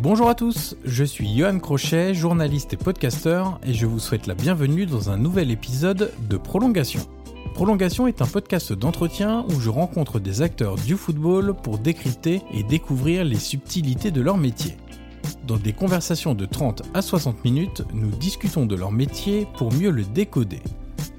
Bonjour à tous, je suis Johan Crochet, journaliste et podcasteur, et je vous souhaite la bienvenue dans un nouvel épisode de Prolongation. Prolongation est un podcast d'entretien où je rencontre des acteurs du football pour décrypter et découvrir les subtilités de leur métier. Dans des conversations de 30 à 60 minutes, nous discutons de leur métier pour mieux le décoder.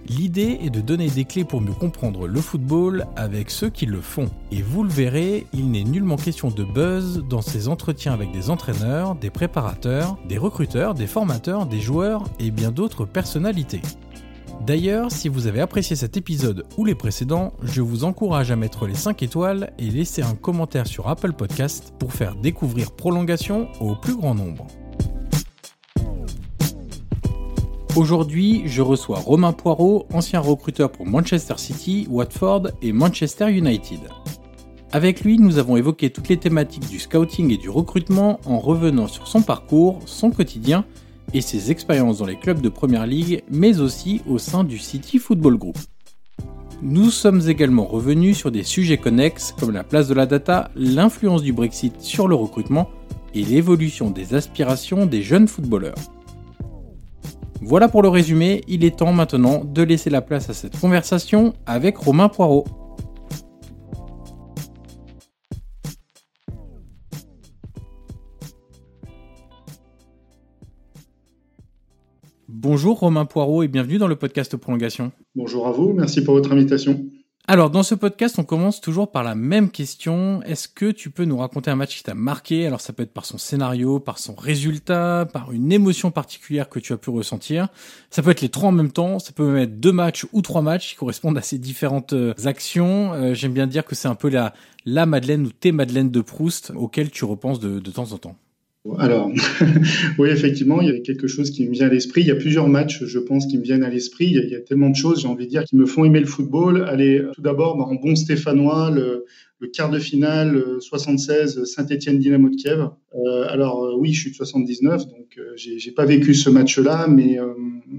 L'idée est de donner des clés pour mieux comprendre le football avec ceux qui le font. Et vous le verrez, il n'est nullement question de buzz dans ces entretiens avec des entraîneurs, des préparateurs, des recruteurs, des formateurs, des joueurs et bien d'autres personnalités. D'ailleurs, si vous avez apprécié cet épisode ou les précédents, je vous encourage à mettre les 5 étoiles et laisser un commentaire sur Apple Podcast pour faire découvrir Prolongation au plus grand nombre. Aujourd'hui, je reçois Romain Poirot, ancien recruteur pour Manchester City, Watford et Manchester United. Avec lui, nous avons évoqué toutes les thématiques du scouting et du recrutement en revenant sur son parcours, son quotidien et ses expériences dans les clubs de Première Ligue, mais aussi au sein du City Football Group. Nous sommes également revenus sur des sujets connexes comme la place de la data, l'influence du Brexit sur le recrutement et l'évolution des aspirations des jeunes footballeurs. Voilà pour le résumé, il est temps maintenant de laisser la place à cette conversation avec Romain Poirot. Bonjour Romain Poirot et bienvenue dans le podcast Prolongation. Bonjour à vous, merci pour votre invitation. Alors, dans ce podcast, on commence toujours par la même question. Est-ce que tu peux nous raconter un match qui t'a marqué? Alors, ça peut être par son scénario, par son résultat, par une émotion particulière que tu as pu ressentir. Ça peut être les trois en même temps. Ça peut même être deux matchs ou trois matchs qui correspondent à ces différentes euh, actions. Euh, j'aime bien dire que c'est un peu la, la Madeleine ou tes Madeleines de Proust auxquelles tu repenses de, de temps en temps. Alors, oui, effectivement, il y a quelque chose qui me vient à l'esprit. Il y a plusieurs matchs, je pense, qui me viennent à l'esprit. Il, y a tellement de choses, j'ai envie de dire, qui me font aimer le football. Allez, tout d'abord, bah, en bon stéphanois, le, quart de finale 76 euh, Saint-Étienne Dynamo de Kiev. Euh, alors euh, oui, je suis de 79, donc j'ai pas vécu ce match-là, mais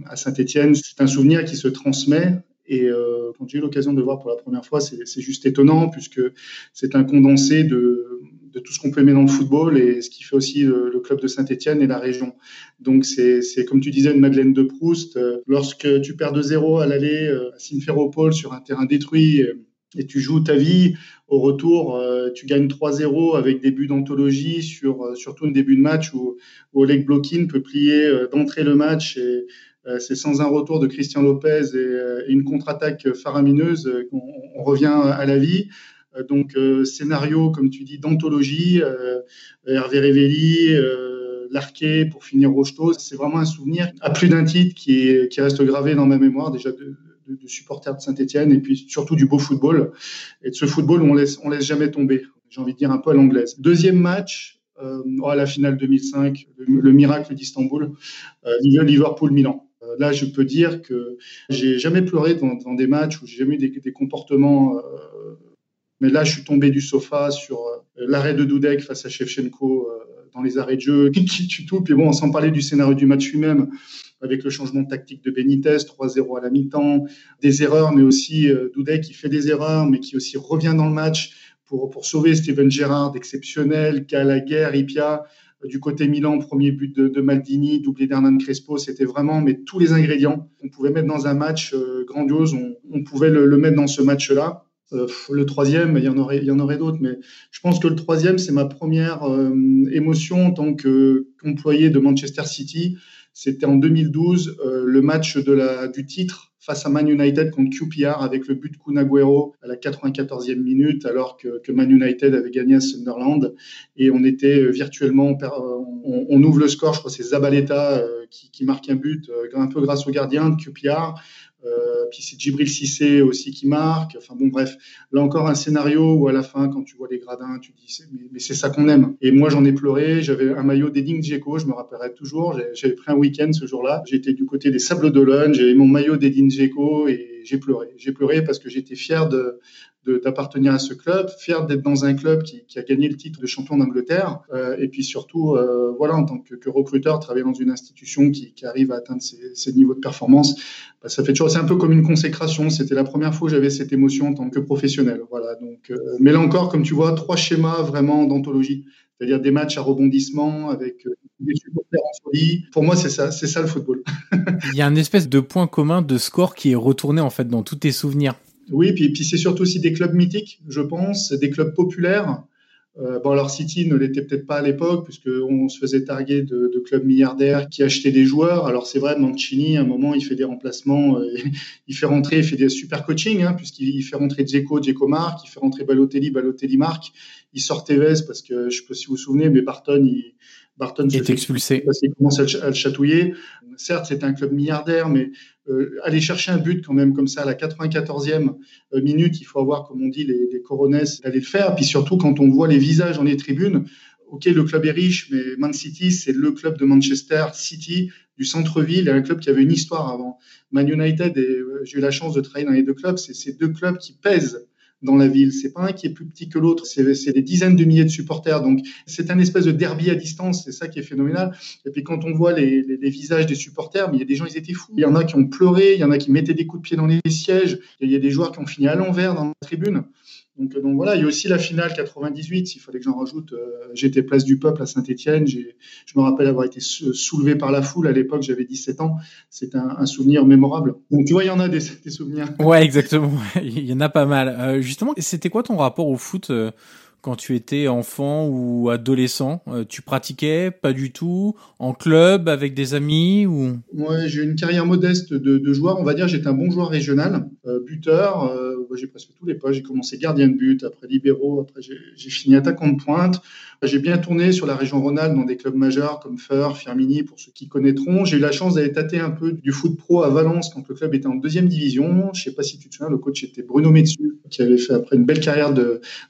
à Saint-Étienne, c'est un souvenir qui se transmet. Et quand j'ai eu l'occasion de le voir pour la première fois, c'est juste étonnant puisque c'est un condensé de de tout ce qu'on peut aimer dans le football et ce qui fait aussi le, club de Saint-Etienne et la région. Donc c'est comme tu disais une Madeleine de Proust. Euh, lorsque tu perds 2-0 à l'aller euh, à Simferopol sur un terrain détruit euh, et tu joues ta vie, au retour, tu gagnes 3-0 avec des buts d'anthologie sur surtout un début de match où, où Oleg Blokin peut plier d'entrée le match et c'est sans un retour de Christian Lopez et, une contre-attaque faramineuse qu'on revient à la vie. Euh, donc euh, scénario, comme tu dis, d'anthologie, euh, Hervé Révelli, Larquet pour finir Rocheteau. C'est vraiment un souvenir à plus d'un titre qui, qui reste gravé dans ma mémoire déjà de, de, supporter de Saint-Etienne et puis surtout du beau football et de ce football où on laisse, on laisse jamais tomber. J'ai envie de dire un peu à l'anglaise. Deuxième match, euh, oh, la finale 2005, le, miracle d'Istanbul, euh, Liverpool-Milan. là, je peux dire que j'ai jamais pleuré dans, des matchs où j'ai jamais eu des comportements mais là, je suis tombé du sofa sur euh, l'arrêt de Dudek face à Shevchenko euh, dans les arrêts de jeu, qui tue tout. Puis bon, sans parler du scénario du match lui-même, avec le changement de tactique de Benitez, 3-0 à la mi-temps, des erreurs, mais aussi euh, Doudet qui fait des erreurs, mais qui aussi revient dans le match pour, sauver Steven Gerrard, exceptionnel, Gallagher, Ipia. Du côté Milan, premier but de, Maldini, doublé d'Hernan Crespo, c'était vraiment mais tous les ingrédients qu'on pouvait mettre dans un match grandiose, on, pouvait le, mettre dans ce match-là. Euh, le troisième, il y en aurait, d'autres, mais je pense que le troisième, c'est ma première euh, émotion en tant qu'employé de Manchester City. C'était en 2012, le match du titre face à Man United contre QPR avec le but de Kun à la 94e minute, alors que, Man United avait gagné à Sunderland. Et on était euh, virtuellement, on, ouvre le score, je crois c'est Zabaleta euh, qui, qui, marque un but, euh, un peu grâce au gardien de QPR. Euh, puis c'est Djibril Cissé aussi qui marque. Enfin bon, bref, là encore un scénario où à la fin, quand tu vois les gradins, tu dis mais, c'est ça qu'on aime. Et moi j'en ai pleuré. J'avais un maillot d'Eding Dzeko, je me rappellerai toujours. J'avais pris un week-end ce jour-là. J'étais du côté des Sables d'Olonne. J'avais mon maillot d'Eding Dzeko et j'ai pleuré. J'ai pleuré parce que j'étais fier de, d'appartenir à ce club, fier d'être dans un club qui, a gagné le titre de champion d'Angleterre, euh, et puis surtout, euh, voilà, en tant que, recruteur, travailler dans une institution qui, arrive à atteindre ces, niveaux de performance, bah, ça fait toujours, c'est un peu comme une consécration. C'était la première fois que j'avais cette émotion en tant que professionnel, voilà. Donc, euh, mais là encore, comme tu vois, trois schémas vraiment d'anthologie, c'est-à-dire des matchs à rebondissement avec des supporters en folie. Pour moi, c'est ça, c'est ça le football. Il y a un espèce de point commun de score qui est retourné en fait dans tous tes souvenirs. Oui, puis, puis c'est surtout aussi des clubs mythiques, je pense, des clubs populaires. Euh, bon, alors City ne l'était peut-être pas à l'époque, puisqu'on se faisait targuer de, de, clubs milliardaires qui achetaient des joueurs. Alors c'est vrai, Mancini, à un moment, il fait des remplacements, euh, il fait rentrer, il fait des super coaching, hein, puisqu'il fait rentrer Dzeko, Dzeko marque, il fait rentrer Balotelli, Balotelli marque, il sort Tevez, parce que je ne sais pas si vous vous souvenez, mais Barton, il, Barton est expulsé. Parce qu'il commence à le chatouiller. Certes, c'est un club milliardaire, mais aller chercher un but quand même comme ça à la 94e euh, minute, il faut avoir, comme on dit, les, les d'aller le faire. Puis surtout, quand on voit les visages dans les tribunes, ok, le club est riche, mais Man City, c'est le club de Manchester City, du centre-ville, et un club qui avait une histoire avant. Man United, euh, j'ai eu la chance de travailler dans les deux clubs, c'est ces deux clubs qui pèsent dans la ville. C'est pas un qui est plus petit que l'autre. C'est des dizaines de milliers de supporters. Donc, c'est un espèce de derby à distance. C'est ça qui est phénoménal. Et puis, quand on voit les, les, les, visages des supporters, mais il y a des gens, ils étaient fous. Il y en a qui ont pleuré. Il y en a qui mettaient des coups de pied dans les sièges. Il y a des joueurs qui ont fini à l'envers dans la tribune. Donc, voilà, il y a aussi la finale 98, s'il fallait que j'en rajoute. Euh, j'étais place du peuple à Saint-Etienne. Je me rappelle avoir été soulevé par la foule. À l'époque, j'avais 17 ans. C'est un, souvenir mémorable. Donc tu vois, il y en a des, des souvenirs. Ouais, exactement. il y en a pas mal. Euh, justement, c'était quoi ton rapport au foot euh, quand tu étais enfant ou adolescent euh, Tu pratiquais pas du tout en club avec des amis ou? Ouais, j'ai une carrière modeste de, joueur. On va dire j'étais un bon joueur régional, euh, buteur. Euh, j'ai presque tous les postes. J'ai commencé gardien de but, après libéraux, après j'ai fini attaquant de pointe. J'ai bien tourné sur la région Rhône-Alpes dans des clubs majeurs comme Feur, Firmini, pour ceux qui connaîtront. J'ai eu la chance d'aller tâter un peu du foot pro à Valence quand le club était en deuxième division. Je sais pas si tu te souviens, le coach était Bruno Metsu, qui avait fait après une belle carrière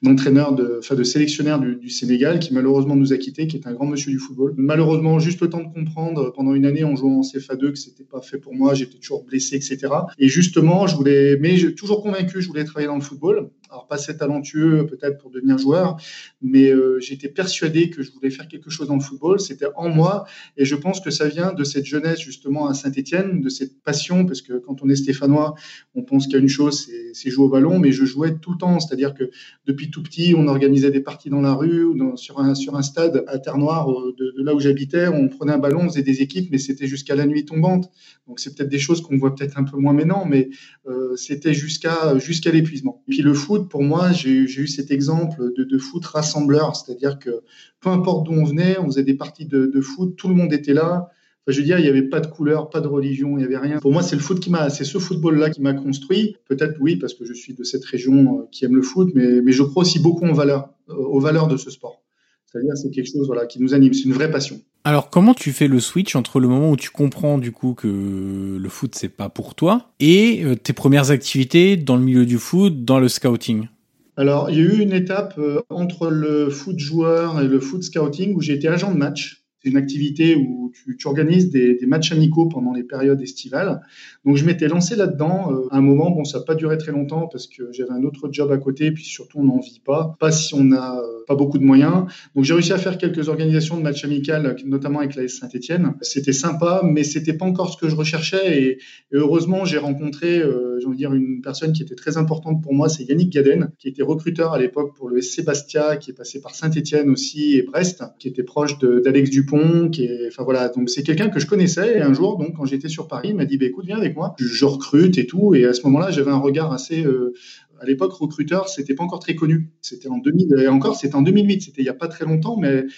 d'entraîneur, de, enfin de sélectionnaire du, Sénégal, qui malheureusement nous a quittés, qui est un grand monsieur du football. Malheureusement, juste le temps de comprendre pendant une année en jouant en CFA2 que c'était pas fait pour moi, j'étais toujours blessé, etc. Et justement, je voulais, mais toujours convaincu, je voulais travailler dans le football. Alors pas assez talentueux peut-être pour devenir joueur, mais euh, j'étais persuadé que je voulais faire quelque chose dans le football. C'était en moi, et je pense que ça vient de cette jeunesse justement à Saint-Étienne, de cette passion, parce que quand on est stéphanois, on pense qu'il y a une chose, c'est jouer au ballon, mais je jouais tout le temps, c'est-à-dire que depuis tout petit, on organisait des parties dans la rue ou sur un stade à Terre Noire de, de là où j'habitais, on prenait un ballon, on faisait des équipes, mais c'était jusqu'à la nuit tombante. Donc c'est peut-être des choses qu'on voit peut-être un peu moins maintenant, mais euh, c'était jusqu'à jusqu'à l'épuisement. Puis le foot pour moi, j'ai eu cet exemple de, foot rassembleur, c'est-à-dire que peu importe d'où on venait, on faisait des parties de, foot, tout le monde était là. Enfin, je veux dire, il n'y avait pas de couleur, pas de religion, il n'y avait rien. Pour moi, c'est le foot qui m'a, c'est ce football-là qui m'a construit. Peut-être oui, parce que je suis de cette région euh, qui aime le foot, mais, je crois aussi beaucoup euh, aux valeurs de ce sport. C'est-à-dire, c'est quelque chose voilà, qui nous anime, c'est une vraie passion. Alors, comment tu fais le switch entre le moment où tu comprends du coup que le foot c'est pas pour toi et euh, tes premières activités dans le milieu du foot, dans le scouting? Alors, il y a eu une étape euh, entre le foot joueur et le foot scouting où j'ai été agent de match. C'est une activité où tu, organises des, matchs amicaux pendant les périodes estivales. Donc je m'étais lancé là-dedans. Euh, à un moment, bon, ça n'a pas duré très longtemps parce que j'avais un autre job à côté, puis surtout on n'en vit pas, pas si on n'a euh, pas beaucoup de moyens. Donc j'ai réussi à faire quelques organisations de matchs amicaux, notamment avec la Saint-Etienne. C'était sympa, mais c'était pas encore ce que je recherchais. Et, heureusement, j'ai rencontré, euh, j'ai envie de dire, une personne qui était très importante pour moi, c'est Yannick Gaden, qui était recruteur à l'époque pour le SC Bastia, qui est passé par Saint-Etienne aussi et Brest, qui était proche d'Alex Dupont voilà, donc c'est quelqu'un que je connaissais et un jour, donc quand j'étais sur Paris, il m'a dit, bah, écoute, viens avec moi, je, recrute et tout, et à ce moment-là, j'avais un regard assez, euh, à l'époque, recruteur, c'était pas encore très connu, c'était en 2000, et encore, c'était en 2008, c'était il y a pas très longtemps, mais euh,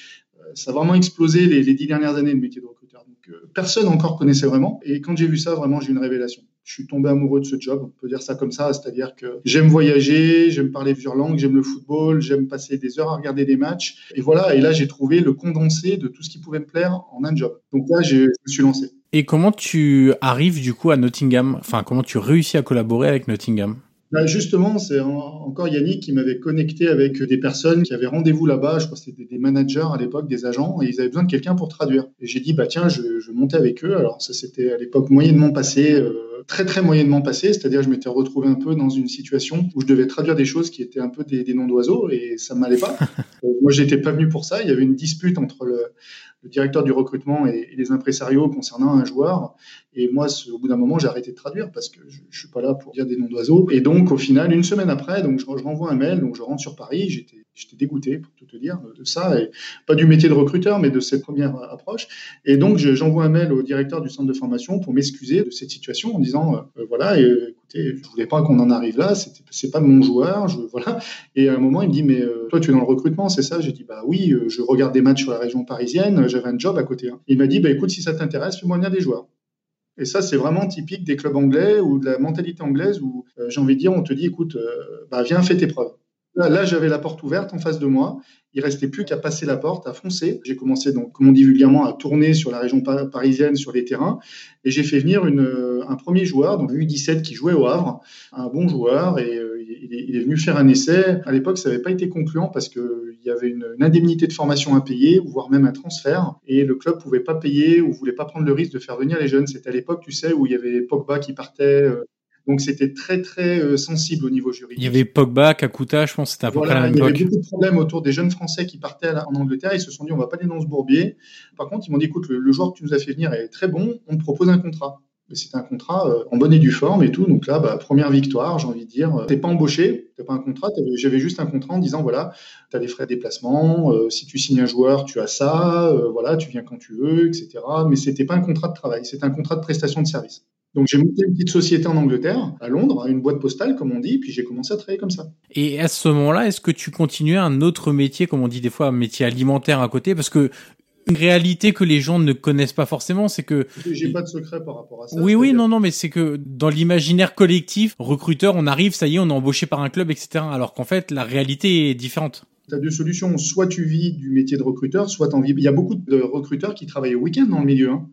ça a vraiment explosé les, les dix dernières années le métier de recruteur. Donc euh, personne encore connaissait vraiment, et quand j'ai vu ça, vraiment, j'ai eu une révélation je suis tombé amoureux de ce job, on peut dire ça comme ça, c'est-à-dire que j'aime voyager, j'aime parler plusieurs langues, j'aime le football, j'aime passer des heures à regarder des matchs. Et voilà, et là j'ai trouvé le condensé de tout ce qui pouvait me plaire en un job. Donc là, je me suis lancé. Et comment tu arrives du coup à Nottingham? Enfin, comment tu réussis à collaborer avec Nottingham? Bah, justement, c'est encore Yannick qui m'avait connecté avec des personnes qui avaient rendez-vous là-bas. Je crois que c'était des managers à l'époque, des agents, et ils avaient besoin de quelqu'un pour traduire. Et j'ai dit, bah tiens, je, je montais avec eux. Alors ça, c'était à l'époque moyennement passé. Euh, très très moyennement passé, c'est-à-dire je m'étais retrouvé un peu dans une situation où je devais traduire des choses qui étaient un peu des, noms d'oiseaux et ça m'allait pas. Euh, moi, j'étais pas venu pour ça. Il y avait une dispute entre le, le directeur du recrutement et, les impresarios concernant un joueur. Et moi, au bout d'un moment, j'ai arrêté de traduire parce que je, je suis pas là pour dire des noms d'oiseaux. Et donc, au final, une semaine après, donc je, je renvoie un mail, donc je rentre sur Paris. J'étais j'étais dégoûté, pour tout te dire, de ça, et pas du métier de recruteur, mais de cette première approche. Et donc, j'envoie un mail au directeur du centre de formation pour m'excuser de cette situation en disant, euh, euh, voilà, écoutez, je voulais pas qu'on en arrive là, c'est pas mon joueur, voilà. Et à un moment, il me dit, mais euh, toi, tu es dans le recrutement, c'est ça? J'ai dit, bah oui, je regarde des matchs sur la région parisienne, j'avais un job à côté. Hein. Il m'a dit, bah écoute, si ça t'intéresse, fais-moi venir des joueurs. Et ça, c'est vraiment typique des clubs anglais ou de la mentalité anglaise où, j'ai envie de dire, on te dit, écoute, bah, viens, fais tes preuves. Là, j'avais la porte ouverte en face de moi. Il restait plus qu'à passer la porte, à foncer. J'ai commencé, donc, comme on dit vulgairement, à tourner sur la région parisienne, sur les terrains. Et j'ai fait venir un premier joueur, donc U17, qui jouait au Havre, un bon joueur. Et euh, il, est, venu faire un essai. À l'époque, ça n'avait pas été concluant parce qu'il y avait une, indemnité de formation à payer, voire même un transfert. Et le club pouvait pas payer ou voulait pas prendre le risque de faire venir les jeunes. C'était à l'époque, tu sais, où il y avait Pogba qui partait. Euh, donc c'était très très euh, sensible au niveau juridique. Il y avait Pogba, Kakuta, je pense c'était à peu près la même Il y avait beaucoup de problèmes autour des jeunes Français qui partaient en Angleterre. Ils se sont dit on va pas aller dans ce bourbier. Par contre, ils m'ont dit écoute, le, joueur que tu nous as fait venir est très bon, on te propose un contrat. C'était un contrat euh, en bonne et due forme et tout. Donc là, bah, première victoire, j'ai envie de dire. T'es pas embauché, t'as pas un contrat. J'avais juste un contrat en disant voilà, tu as des frais de déplacement. Euh, si tu signes un joueur, tu as ça. voilà, tu viens quand tu veux, etc. Mais c'était pas un contrat de travail, c'était un contrat de prestation de service. Donc j'ai monté une petite société en Angleterre, à Londres, une boîte postale comme on dit, puis j'ai commencé à travailler comme ça. Et à ce moment-là, est-ce que tu continuais un autre métier, comme on dit des fois, un métier alimentaire à côté? Parce que une réalité que les gens ne connaissent pas forcément, c'est que j'ai pas de secret par rapport à ça. Oui, oui, non, non, mais c'est que dans l'imaginaire collectif, recruteur, on arrive, ça y est, on est embauché par un club, etc. Alors qu'en fait, la réalité est différente. Tu as deux solutions. Soit tu vis du métier de recruteur, soit tu en vis. Il y a beaucoup de recruteurs qui travaillent au week-end dans le milieu. Hein.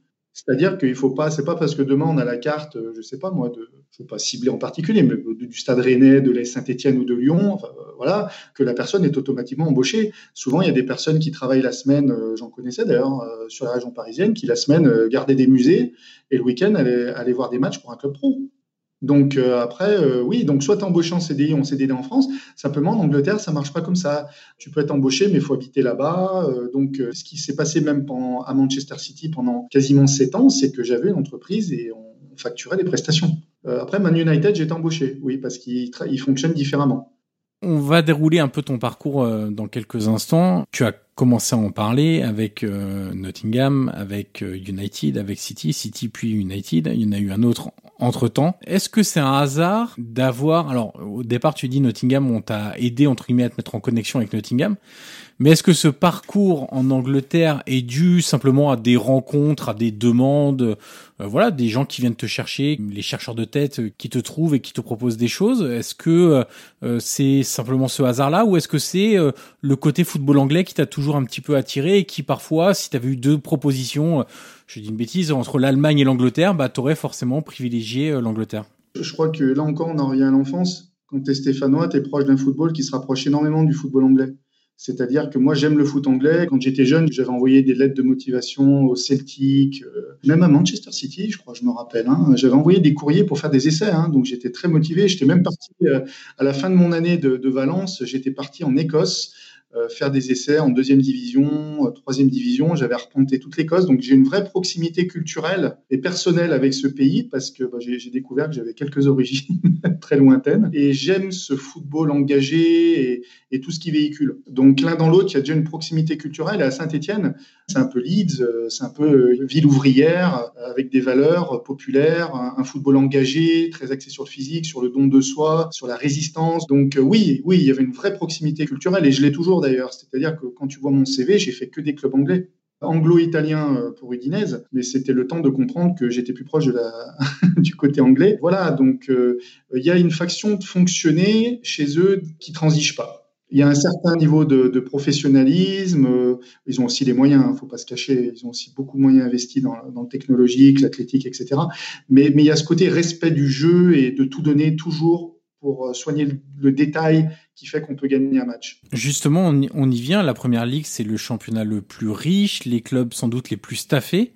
C'est-à-dire qu'il faut pas, c'est pas parce que demain on a la carte, euh, je sais pas moi, de, veux pas cibler en particulier, mais du Stade Rennais, de la Saint-Étienne ou de Lyon, euh, voilà, que la personne est automatiquement embauchée. Souvent, il y a des personnes qui travaillent la semaine, euh, j'en connaissais d'ailleurs sur la région parisienne, qui la semaine gardaient des musées et le week-end allaient voir des matchs pour un club pro. Donc euh, après, euh, oui, donc soit embauché en CDI ou en CDD en France. Simplement, en Angleterre, ça marche pas comme ça. Tu peux être embauché, mais il faut habiter là-bas. Euh, donc, ce qui s'est passé même à Manchester City pendant quasiment sept ans, c'est que j'avais une entreprise et on, facturait des prestations. après, Man United, j'étais embauché, oui, parce qu'il fonctionne différemment. On va dérouler un peu ton parcours dans quelques instants. Tu as commencé à en parler avec Nottingham, avec United, avec City, City puis United. Il y en a eu un autre entre-temps. Est-ce que c'est un hasard d'avoir... Alors, au départ, tu dis Nottingham, on t'a aidé, entre guillemets, à te mettre en connexion avec Nottingham. Mais est-ce que ce parcours en Angleterre est dû simplement à des rencontres, à des demandes, euh, voilà, des gens qui viennent te chercher, les chercheurs de tête euh, qui te trouvent et qui te proposent des choses? Est-ce que euh, c'est simplement ce hasard-là ou est-ce que c'est le côté football anglais qui t'a toujours un petit peu attiré et qui parfois, si tu avais eu deux propositions, je dis une bêtise, entre l'Allemagne et l'Angleterre, bah, tu aurais forcément privilégié l'Angleterre? Je crois que là encore, on en revient à l'enfance. Quand tu es stéphanois, tu proche d'un football qui se rapproche énormément du football anglais. C'est-à-dire que moi, j'aime le foot anglais. Quand j'étais jeune, j'avais envoyé des lettres de motivation au Celtic, euh, même à Manchester City, je crois, je me rappelle. Hein. J'avais envoyé des courriers pour faire des essais, hein. donc j'étais très motivé. J'étais même parti euh, à la fin de mon année de, de Valence. J'étais parti en Écosse faire des essais en deuxième division, euh, troisième division. J'avais reponté toute l'Écosse, donc j'ai une vraie proximité culturelle et personnelle avec ce pays parce que bah, j'ai découvert que j'avais quelques origines très lointaines et j'aime ce football engagé et, tout ce qui véhicule. Donc l'un dans l'autre, il y a déjà une proximité culturelle. Et à Saint-Étienne, c'est un peu Leeds, euh, c'est un peu ville ouvrière avec des valeurs populaires, un, football engagé, très axé sur le physique, sur le don de soi, sur la résistance. Donc oui, oui, il y avait une vraie proximité culturelle et je l'ai toujours d'ailleurs. C'est-à-dire que quand tu vois mon CV, j'ai fait que des clubs anglais anglo-italien euh, pour Udinese, mais c'était le temps de comprendre que j'étais plus proche du côté anglais. Voilà, donc euh, il y a une faction de fonctionner chez eux qui transige pas. Il y a un certain niveau de, professionnalisme. Euh, ils ont aussi les moyens, il hein, ne faut pas se cacher. Ils ont aussi beaucoup de moyens investis dans, le technologique, l'athlétique, etc. Mais, mais il y a ce côté respect du jeu et de tout donner toujours pour soigner le, détail fait qu'on peut gagner un match. Justement, on y, vient. La première ligue, c'est le championnat le plus riche, les clubs sans doute les plus staffés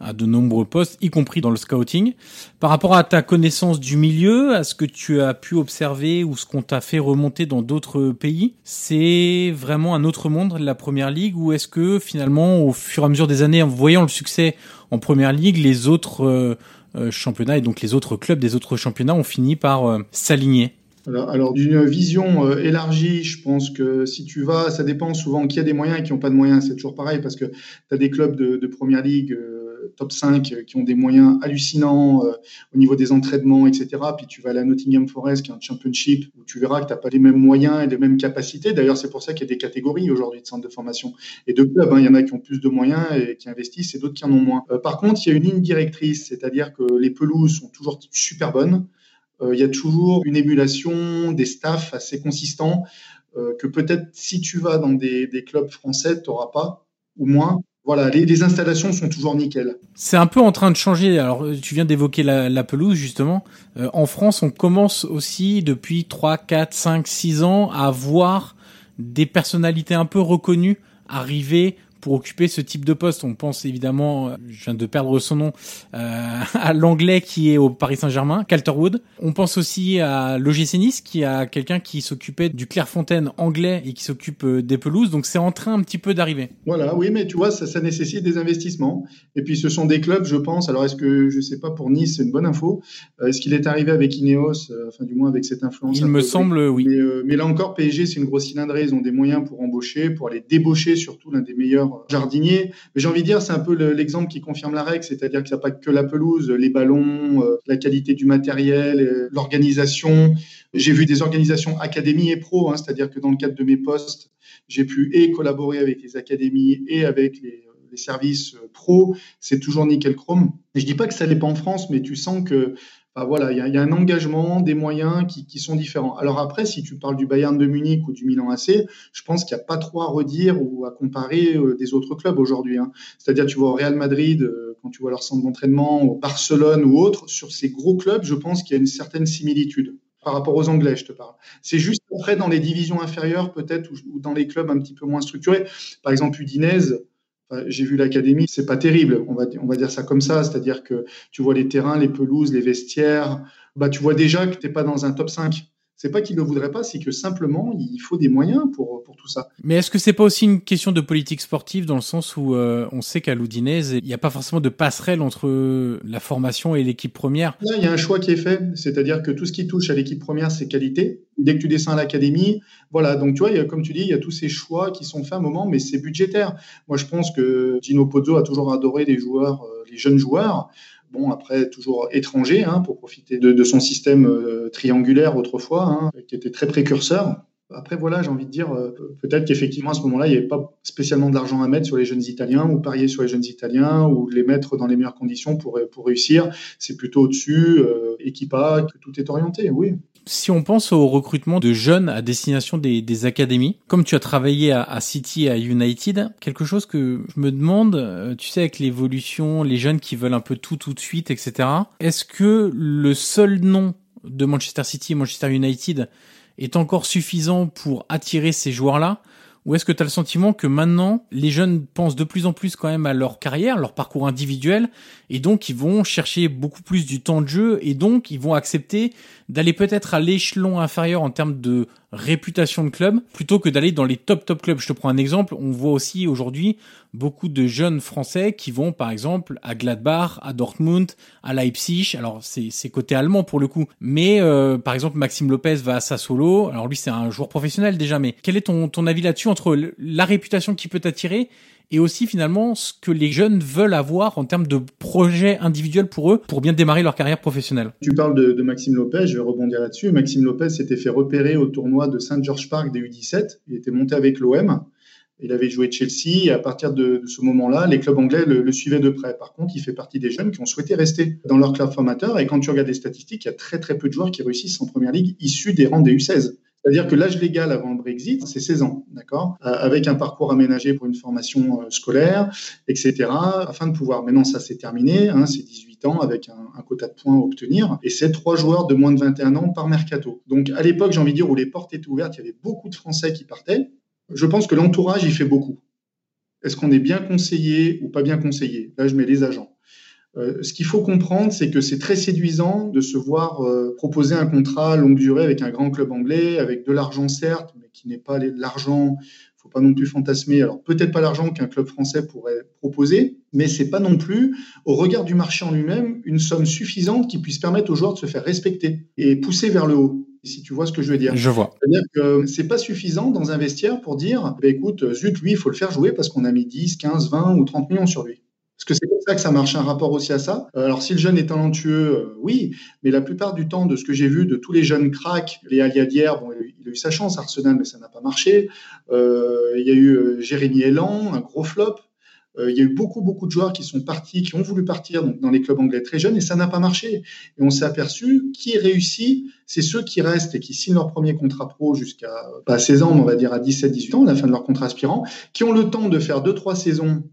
à de nombreux postes, y compris dans le scouting. Par rapport à ta connaissance du milieu, à ce que tu as pu observer ou ce qu'on t'a fait remonter dans d'autres pays, c'est vraiment un autre monde, la première ligue, ou est-ce que finalement, au fur et à mesure des années, en voyant le succès en première ligue, les autres euh, euh, championnats et donc les autres clubs des autres championnats ont fini par euh, s'aligner? Alors, d'une vision euh, élargie, je pense que si tu vas, ça dépend souvent qui a des moyens et qui n'ont pas de moyens. C'est toujours pareil parce que tu as des clubs de, première ligue top 5 qui ont des moyens hallucinants au niveau des entraînements, etc. Puis tu vas à la Nottingham Forest qui est un championship où tu verras que tu n'as pas les mêmes moyens et les mêmes capacités. D'ailleurs, c'est pour ça qu'il y a des catégories aujourd'hui de centres de formation et de clubs. Hein. Il y en a qui ont plus de moyens et qui investissent et d'autres qui en ont moins. par contre, il y a une ligne directrice, c'est-à-dire que les pelouses sont toujours super bonnes. Euh, il y a toujours une émulation, des staffs assez consistants euh, que peut-être si tu vas dans des, clubs français, tu n'auras pas, ou moins. Voilà, les, installations sont toujours nickel. C'est un peu en train de changer. Alors, tu viens d'évoquer la, pelouse, justement. Euh, en France, on commence aussi depuis 3, 4, 5, 6 ans à voir des personnalités un peu reconnues arriver pour occuper ce type de poste. On pense évidemment, euh, je viens de perdre son nom, euh, à l'anglais qui est au Paris Saint-Germain, Calterwood. On pense aussi à l'OGC Nice qui a quelqu'un qui s'occupait du Clairefontaine anglais et qui s'occupe euh, des pelouses. Donc c'est en train un petit peu d'arriver. Voilà, oui, mais tu vois, ça, ça, nécessite des investissements. Et puis ce sont des clubs, je pense. Alors est-ce que, je sais pas, pour Nice, c'est une bonne info. Est-ce qu'il est arrivé avec Ineos, enfin du moins avec cette influence Il me semble, oui. Mais, mais, là encore, PSG, c'est une grosse cylindrée. Ils ont des moyens pour embaucher, pour aller débaucher surtout l'un des meilleurs jardinier. Mais j'ai envie de dire, c'est un peu l'exemple qui confirme la règle, c'est-à-dire qu'il n'y a pas que la pelouse, les ballons, euh, la qualité du matériel, euh, l'organisation. J'ai vu des organisations académies et pro, hein, c'est-à-dire que dans le cadre de mes postes, j'ai pu et collaborer avec les académies et avec les, services euh, pro. C'est toujours nickel chrome. Et je dis pas que ça n'est pas en France, mais tu sens que voilà, il y, a un engagement, des moyens qui, sont différents. Alors après, si tu parles du Bayern de Munich ou du Milan AC, je pense qu'il n'y a pas trop à redire ou à comparer euh, des autres clubs aujourd'hui. Hein. C'est-à-dire, tu vois au Real Madrid, euh, quand tu vois leur centre d'entraînement, au Barcelone ou autre, sur ces gros clubs, je pense qu'il y a une certaine similitude par rapport aux Anglais, je te parle. C'est juste après dans les divisions inférieures, peut-être, ou, dans les clubs un petit peu moins structurés. Par exemple, Udinese, j'ai vu l'académie, c'est pas terrible, on va, dire ça comme ça, c'est-à-dire que tu vois les terrains, les pelouses, les vestiaires, bah tu vois déjà que tu n'es pas dans un top 5. C'est pas qu'il ne voudrait pas, c'est que simplement il faut des moyens pour, pour tout ça. Mais est-ce que c'est pas aussi une question de politique sportive dans le sens où euh, on sait qu'à l'Oudinez, il n'y a pas forcément de passerelle entre la formation et l'équipe première? Là, il y a un choix qui est fait, c'est-à-dire que tout ce qui touche à l'équipe première, c'est qualité. Dès que tu descends à l'académie, voilà. Donc tu vois, il y a, comme tu dis, il y a tous ces choix qui sont faits à un moment, mais c'est budgétaire. Moi, je pense que Gino Pozzo a toujours adoré les joueurs, euh, les jeunes joueurs bon, après, toujours étranger, hein, pour profiter de, son système euh, triangulaire autrefois, hein, qui était très précurseur. Après, voilà, j'ai envie de dire, euh, peut-être qu'effectivement, à ce moment-là, il n'y avait pas spécialement de l'argent à mettre sur les jeunes Italiens ou parier sur les jeunes Italiens ou les mettre dans les meilleures conditions pour, pour réussir. C'est plutôt au-dessus, équipa, que tout est orienté, oui. Si on pense au recrutement de jeunes à destination des, académies, comme tu as travaillé à, à, City et à United, quelque chose que je me demande, euh, tu sais, avec l'évolution, les jeunes qui veulent un peu tout tout de suite, etc. Est-ce que le seul nom de Manchester City et Manchester United est encore suffisant pour attirer ces joueurs-là? Ou est-ce que tu as le sentiment que maintenant, les jeunes pensent de plus en plus quand même à leur carrière, leur parcours individuel, et donc ils vont chercher beaucoup plus du temps de jeu, et donc ils vont accepter d'aller peut-être à l'échelon inférieur en termes de réputation de club, plutôt que d'aller dans les top top clubs? Je te prends un exemple, on voit aussi aujourd'hui beaucoup de jeunes français qui vont par exemple à Gladbach, à Dortmund, à Leipzig. Alors c'est côté allemand pour le coup, mais euh, par exemple Maxime Lopez va à Sassuolo. Alors lui c'est un joueur professionnel déjà, mais quel est ton ton avis là-dessus entre la réputation qui peut t'attirer et aussi finalement ce que les jeunes veulent avoir en termes de projets individuels pour eux pour bien démarrer leur carrière professionnelle? Tu parles de, de Maxime Lopez, je vais rebondir là-dessus. Maxime Lopez s'était fait repérer au tournoi de Saint George Park des U17. Il était monté avec l'OM. Il avait joué Chelsea et à partir de, de ce moment-là, les clubs anglais le, le, suivaient de près. Par contre, il fait partie des jeunes qui ont souhaité rester dans leur club formateur. Et quand tu regardes les statistiques, il y a très très peu de joueurs qui réussissent en première ligue issus des rangs des U16. C'est-à-dire que l'âge légal avant le Brexit, c'est 16 ans, d'accord? Euh, Avec un parcours aménagé pour une formation euh, scolaire, etc., afin de pouvoir. Maintenant, ça c'est terminé, hein, c'est 18 ans avec un, un, quota de points à obtenir, et c'est trois joueurs de moins de 21 ans par mercato. Donc à l'époque, j'ai envie de dire, où les portes étaient ouvertes, il y avait beaucoup de Français qui partaient. Je pense que l'entourage, il fait beaucoup. Est-ce qu'on est bien conseillé ou pas bien conseillé? Là, je mets les agents. Euh, ce qu'il faut comprendre, c'est que c'est très séduisant de se voir euh, proposer un contrat longue durée avec un grand club anglais, avec de l'argent certes, mais qui n'est pas l'argent. Faut pas non plus fantasmer. Alors peut-être pas l'argent qu'un club français pourrait proposer, mais c'est pas non plus, au regard du marché en lui-même, une somme suffisante qui puisse permettre aux joueurs de se faire respecter et pousser vers le haut si tu vois ce que je veux dire. Je vois. C'est-à-dire que c'est pas suffisant dans un vestiaire pour dire, bah, écoute, zut, lui, il faut le faire jouer parce qu'on a mis 10, 15, 20 ou 30 millions sur lui. Parce que c'est comme ça que ça marche, un rapport aussi à ça. Euh, alors, si le jeune est talentueux, euh, oui, mais la plupart du temps, de ce que j'ai vu de tous les jeunes cracks, les Aliadière, bon, il a eu sa chance, Arsenal, mais ça n'a pas marché. Euh, il y a eu euh, Jérémy Elan, un gros flop. Euh, il y a eu beaucoup, beaucoup de joueurs qui sont partis, qui ont voulu partir dans les clubs anglais très jeunes, et ça n'a pas marché. Et on s'est aperçu qui réussit, c'est ceux qui restent et qui signent leur premier contrat pro jusqu'à pas 16 ans, mais on va dire à 17, 18 ans, à la fin de leur contrat aspirant, qui ont le temps de faire deux, trois saisons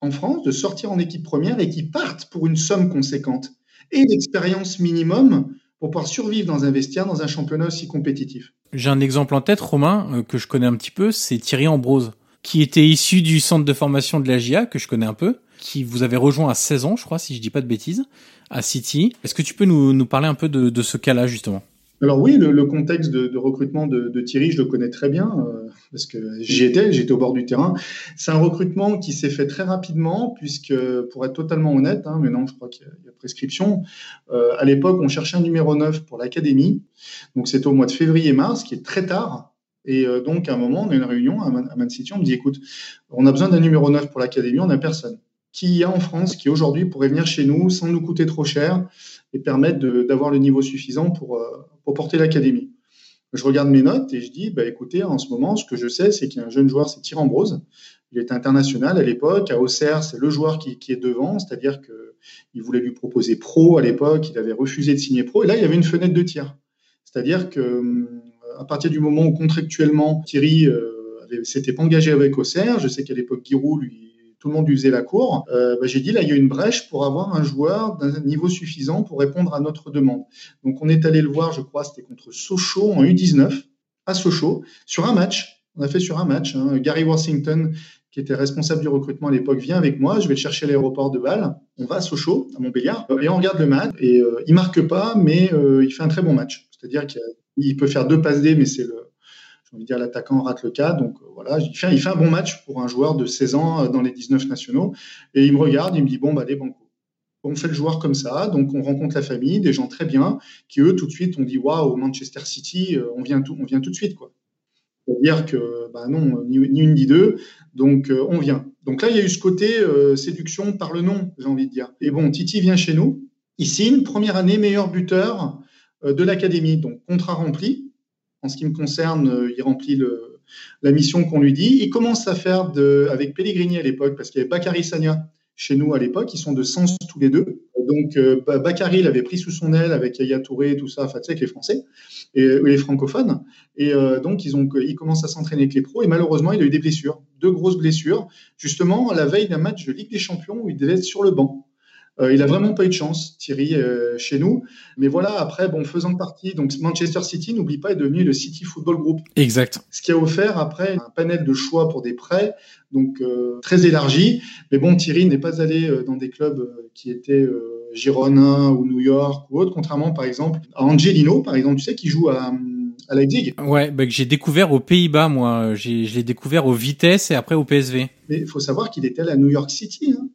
en France, de sortir en équipe première et qui partent pour une somme conséquente et l'expérience minimum pour pouvoir survivre dans un vestiaire, dans un championnat aussi compétitif. J'ai un exemple en tête, Romain, euh, que je connais un petit peu, c'est Thierry Ambrose, qui était issu du centre de formation de la GIA, que je connais un peu, qui vous avait rejoint à 16 ans, je crois, si je dis pas de bêtises, à City. Est-ce que tu peux nous, parler un peu de, ce cas-là, justement? Alors oui, le, contexte de, recrutement de, Thierry, je le connais très bien euh, parce que j'y étais, j'étais au bord du terrain. C'est un recrutement qui s'est fait très rapidement puisque, pour être totalement honnête, hein, mais non, je crois qu'il y, y, a prescription. Euh, à l'époque, on cherchait un numéro 9 pour l'académie, donc c'était au mois de février-mars, qui est très tard. Et euh, donc à un moment, on a une réunion à Man, City, on me dit écoute, on a besoin d'un numéro 9 pour l'académie, on n'a personne. Qui y a en France qui aujourd'hui pourrait venir chez nous sans nous coûter trop cher et permettre d'avoir le niveau suffisant pour, euh, pour porter l'académie? Je regarde mes notes et je dis, bah, écoutez, en ce moment, ce que je sais, c'est qu'il y a un jeune joueur, c'est Thierry Ambrose. Il est international à l'époque. À Auxerre, c'est le joueur qui, qui est devant, c'est-à-dire qu'il voulait lui proposer pro à l'époque. Il avait refusé de signer pro. Et là, il y avait une fenêtre de tir. C'est-à-dire que à partir du moment où contractuellement Thierry euh, s'était engagé avec Auxerre, je sais qu'à l'époque Giroud tout le monde usait la cour, euh, bah, j'ai dit là, il y a une brèche pour avoir un joueur d'un niveau suffisant pour répondre à notre demande. Donc on est allé le voir, je crois, c'était contre Sochaux en U19, à Sochaux, sur un match. On a fait sur un match. Hein. Gary Washington, qui était responsable du recrutement à l'époque, vient avec moi. Je vais le chercher à l'aéroport de Bâle. On va à Sochaux, à Montbéliard, et on regarde le match. Et euh, il marque pas, mais euh, il fait un très bon match. C'est-à-dire qu'il peut faire deux passes D, mais c'est le j'ai envie dire l'attaquant rate le cas. Donc euh, voilà, il fait, il un bon match pour un joueur de 16 ans euh, dans les 19 nationaux. Et il me regarde, il me dit bon bah allez banco. On fait le joueur comme ça, donc on rencontre la famille, des gens très bien, qui eux tout de suite ont dit waouh Manchester City, euh, on vient tout, on de suite quoi. C'est-à-dire que bah non, ni, une ni deux, donc on vient. Donc là il y a eu ce côté séduction par le nom, j'ai envie de dire. Et bon, Titi vient chez nous, il signe première année meilleur buteur de l'académie, donc contrat rempli. En ce qui me concerne, euh, il remplit la mission qu'on lui dit. Il commence à faire avec Pellegrini à l'époque, parce qu'il y avait Bakary Sagna chez nous à l'époque, ils sont de sens tous les deux. Donc euh, Bakary l'avait pris sous son aile avec Yaya Touré et tout ça, enfin tu sais, avec les Français et, les francophones. Et euh, donc ils ont, ils commencent à s'entraîner avec les pros et malheureusement il a eu des blessures, deux grosses blessures, justement la veille d'un match de Ligue des Champions où il devait être sur le banc. Euh, il a vraiment pas eu de chance, Thierry, euh, chez nous. Mais voilà, après, bon, faisant partie, donc Manchester City, n'oublie pas, est devenu le City Football Group. Exact. Ce qui a offert après un panel de choix pour des prêts, donc euh, très élargi. Mais bon, Thierry n'est pas allé dans des clubs qui étaient Girona ou New York ou autres, contrairement par exemple à Angelino, par exemple, tu sais, qui joue à à Leipzig. Ouais, bah, que j'ai découvert aux Pays-Bas, moi. Je l'ai découvert au Vitesse et après au PSV. Mais il faut savoir qu'il était à New York City. Hein.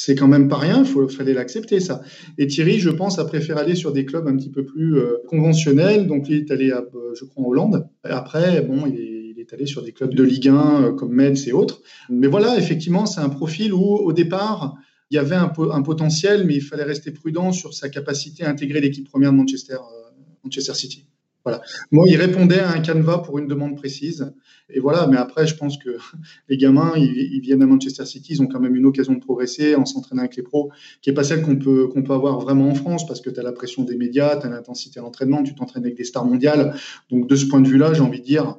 C'est quand même pas rien, il fallait l'accepter ça. Et Thierry, je pense, a préféré aller sur des clubs un petit peu plus euh, conventionnels. Donc il est allé, à, euh, je crois, en Hollande. Après, bon, il est, allé sur des clubs de Ligue 1 euh, comme Metz et autres. Mais voilà, effectivement, c'est un profil où, au départ, il y avait un, potentiel, mais il fallait rester prudent sur sa capacité à intégrer l'équipe première de Manchester City. Voilà. Moi, il répondait à un canevas pour une demande précise. Et voilà, mais après, je pense que les gamins, ils, viennent à Manchester City, ils ont quand même une occasion de progresser en s'entraînant avec les pros, qui n'est pas celle qu'on peut, peut avoir vraiment en France, parce que tu as la pression des médias, tu as l'intensité à l'entraînement, tu t'entraînes avec des stars mondiales. Donc, de ce point de vue-là, j'ai envie de dire,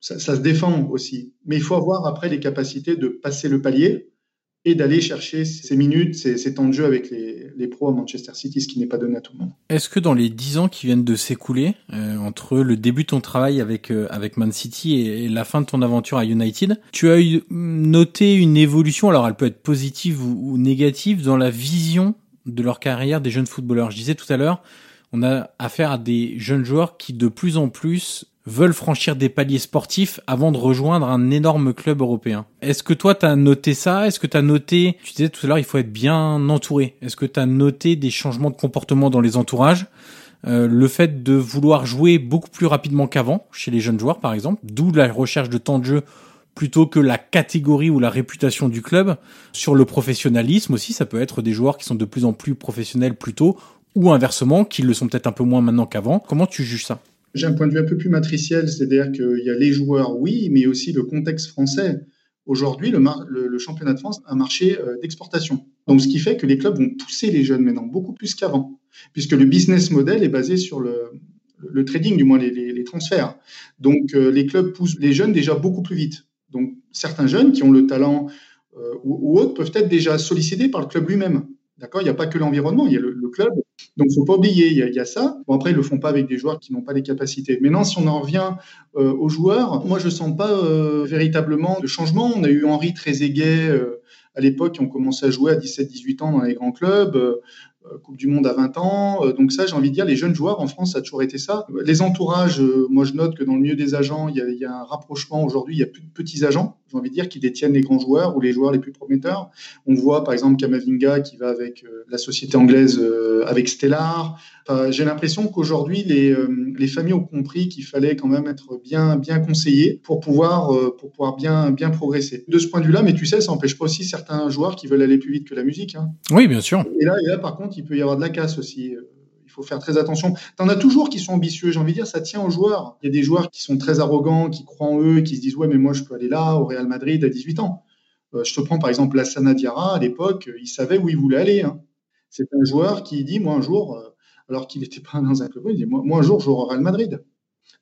ça, ça, se défend aussi. Mais il faut avoir après les capacités de passer le palier et d'aller chercher ces minutes, ces, temps de jeu avec les, pros à Manchester City, ce qui n'est pas donné à tout le monde. Est-ce que dans les dix ans qui viennent de s'écouler, euh, entre le début de ton travail avec, euh, avec Man City et, la fin de ton aventure à United, tu as eu, noté une évolution, alors elle peut être positive ou négative, dans la vision de leur carrière des jeunes footballeurs? Je disais tout à l'heure, on a affaire à des jeunes joueurs qui de plus en plus veulent franchir des paliers sportifs avant de rejoindre un énorme club européen. Est-ce que toi, tu as noté ça? Est-ce que tu as noté, tu disais tout à l'heure, il faut être bien entouré. Est-ce que tu as noté des changements de comportement dans les entourages? Euh, le fait de vouloir jouer beaucoup plus rapidement qu'avant, chez les jeunes joueurs par exemple, d'où la recherche de temps de jeu plutôt que la catégorie ou la réputation du club. Sur le professionnalisme aussi, ça peut être des joueurs qui sont de plus en plus professionnels plus tôt, ou inversement, qui le sont peut-être un peu moins maintenant qu'avant. Comment tu juges ça? J'ai un point de vue un peu plus matriciel, c'est-à-dire qu'il y a les joueurs, oui, mais aussi le contexte français. Aujourd'hui, le, championnat de France a un marché euh, d'exportation. Donc, ce qui fait que les clubs vont pousser les jeunes maintenant, beaucoup plus qu'avant, puisque le business model est basé sur le, trading, du moins les, transferts. Donc, euh, les clubs poussent les jeunes déjà beaucoup plus vite. Donc, certains jeunes qui ont le talent euh, ou, autres peuvent être déjà sollicités par le club lui-même. D'accord? Il n'y a pas que l'environnement, il y a le, club. Donc, faut pas oublier, il y, a, ça. Bon, après, ils le font pas avec des joueurs qui n'ont pas les capacités. Maintenant, si on en revient euh, aux joueurs, moi, je sens pas euh, véritablement de changement. On a eu Henri Trezeguet euh, à l'époque qui ont commencé à jouer à 17-18 ans dans les grands clubs. Euh, Coupe du Monde à 20 ans. Euh, donc ça, j'ai envie de dire, les jeunes joueurs en France, ça a toujours été ça. Les entourages, euh, moi je note que dans le milieu des agents, il y a, un rapprochement aujourd'hui, il y a plus de petits agents, j'ai envie de dire, qui détiennent les grands joueurs ou les joueurs les plus prometteurs. On voit par exemple Kamavinga qui va avec la société anglaise, avec Stellar. j'ai l'impression qu'aujourd'hui, les, les, familles ont compris qu'il fallait quand même être bien, bien conseillé pour pouvoir, pour pouvoir bien, bien progresser. De ce point de vue-là, mais tu sais, ça n'empêche pas aussi certains joueurs qui veulent aller plus vite que la musique. Hein. Oui, bien sûr. Et là, et là, par contre, il peut y avoir de la casse aussi. Euh, il faut faire très attention. Tu en as toujours qui sont ambitieux. J'ai envie de dire, ça tient aux joueurs. Il y a des joueurs qui sont très arrogants, qui croient en eux, qui se disent Ouais, mais moi, je peux aller là, au Real Madrid, à 18 ans. Euh, je te prends par exemple Lassana Diarra, à l'époque, il savait où il voulait aller. Hein. C'est un joueur qui dit Moi, un jour, euh, alors qu'il n'était pas dans un club, il dit moi, un jour, je joue au Real Madrid.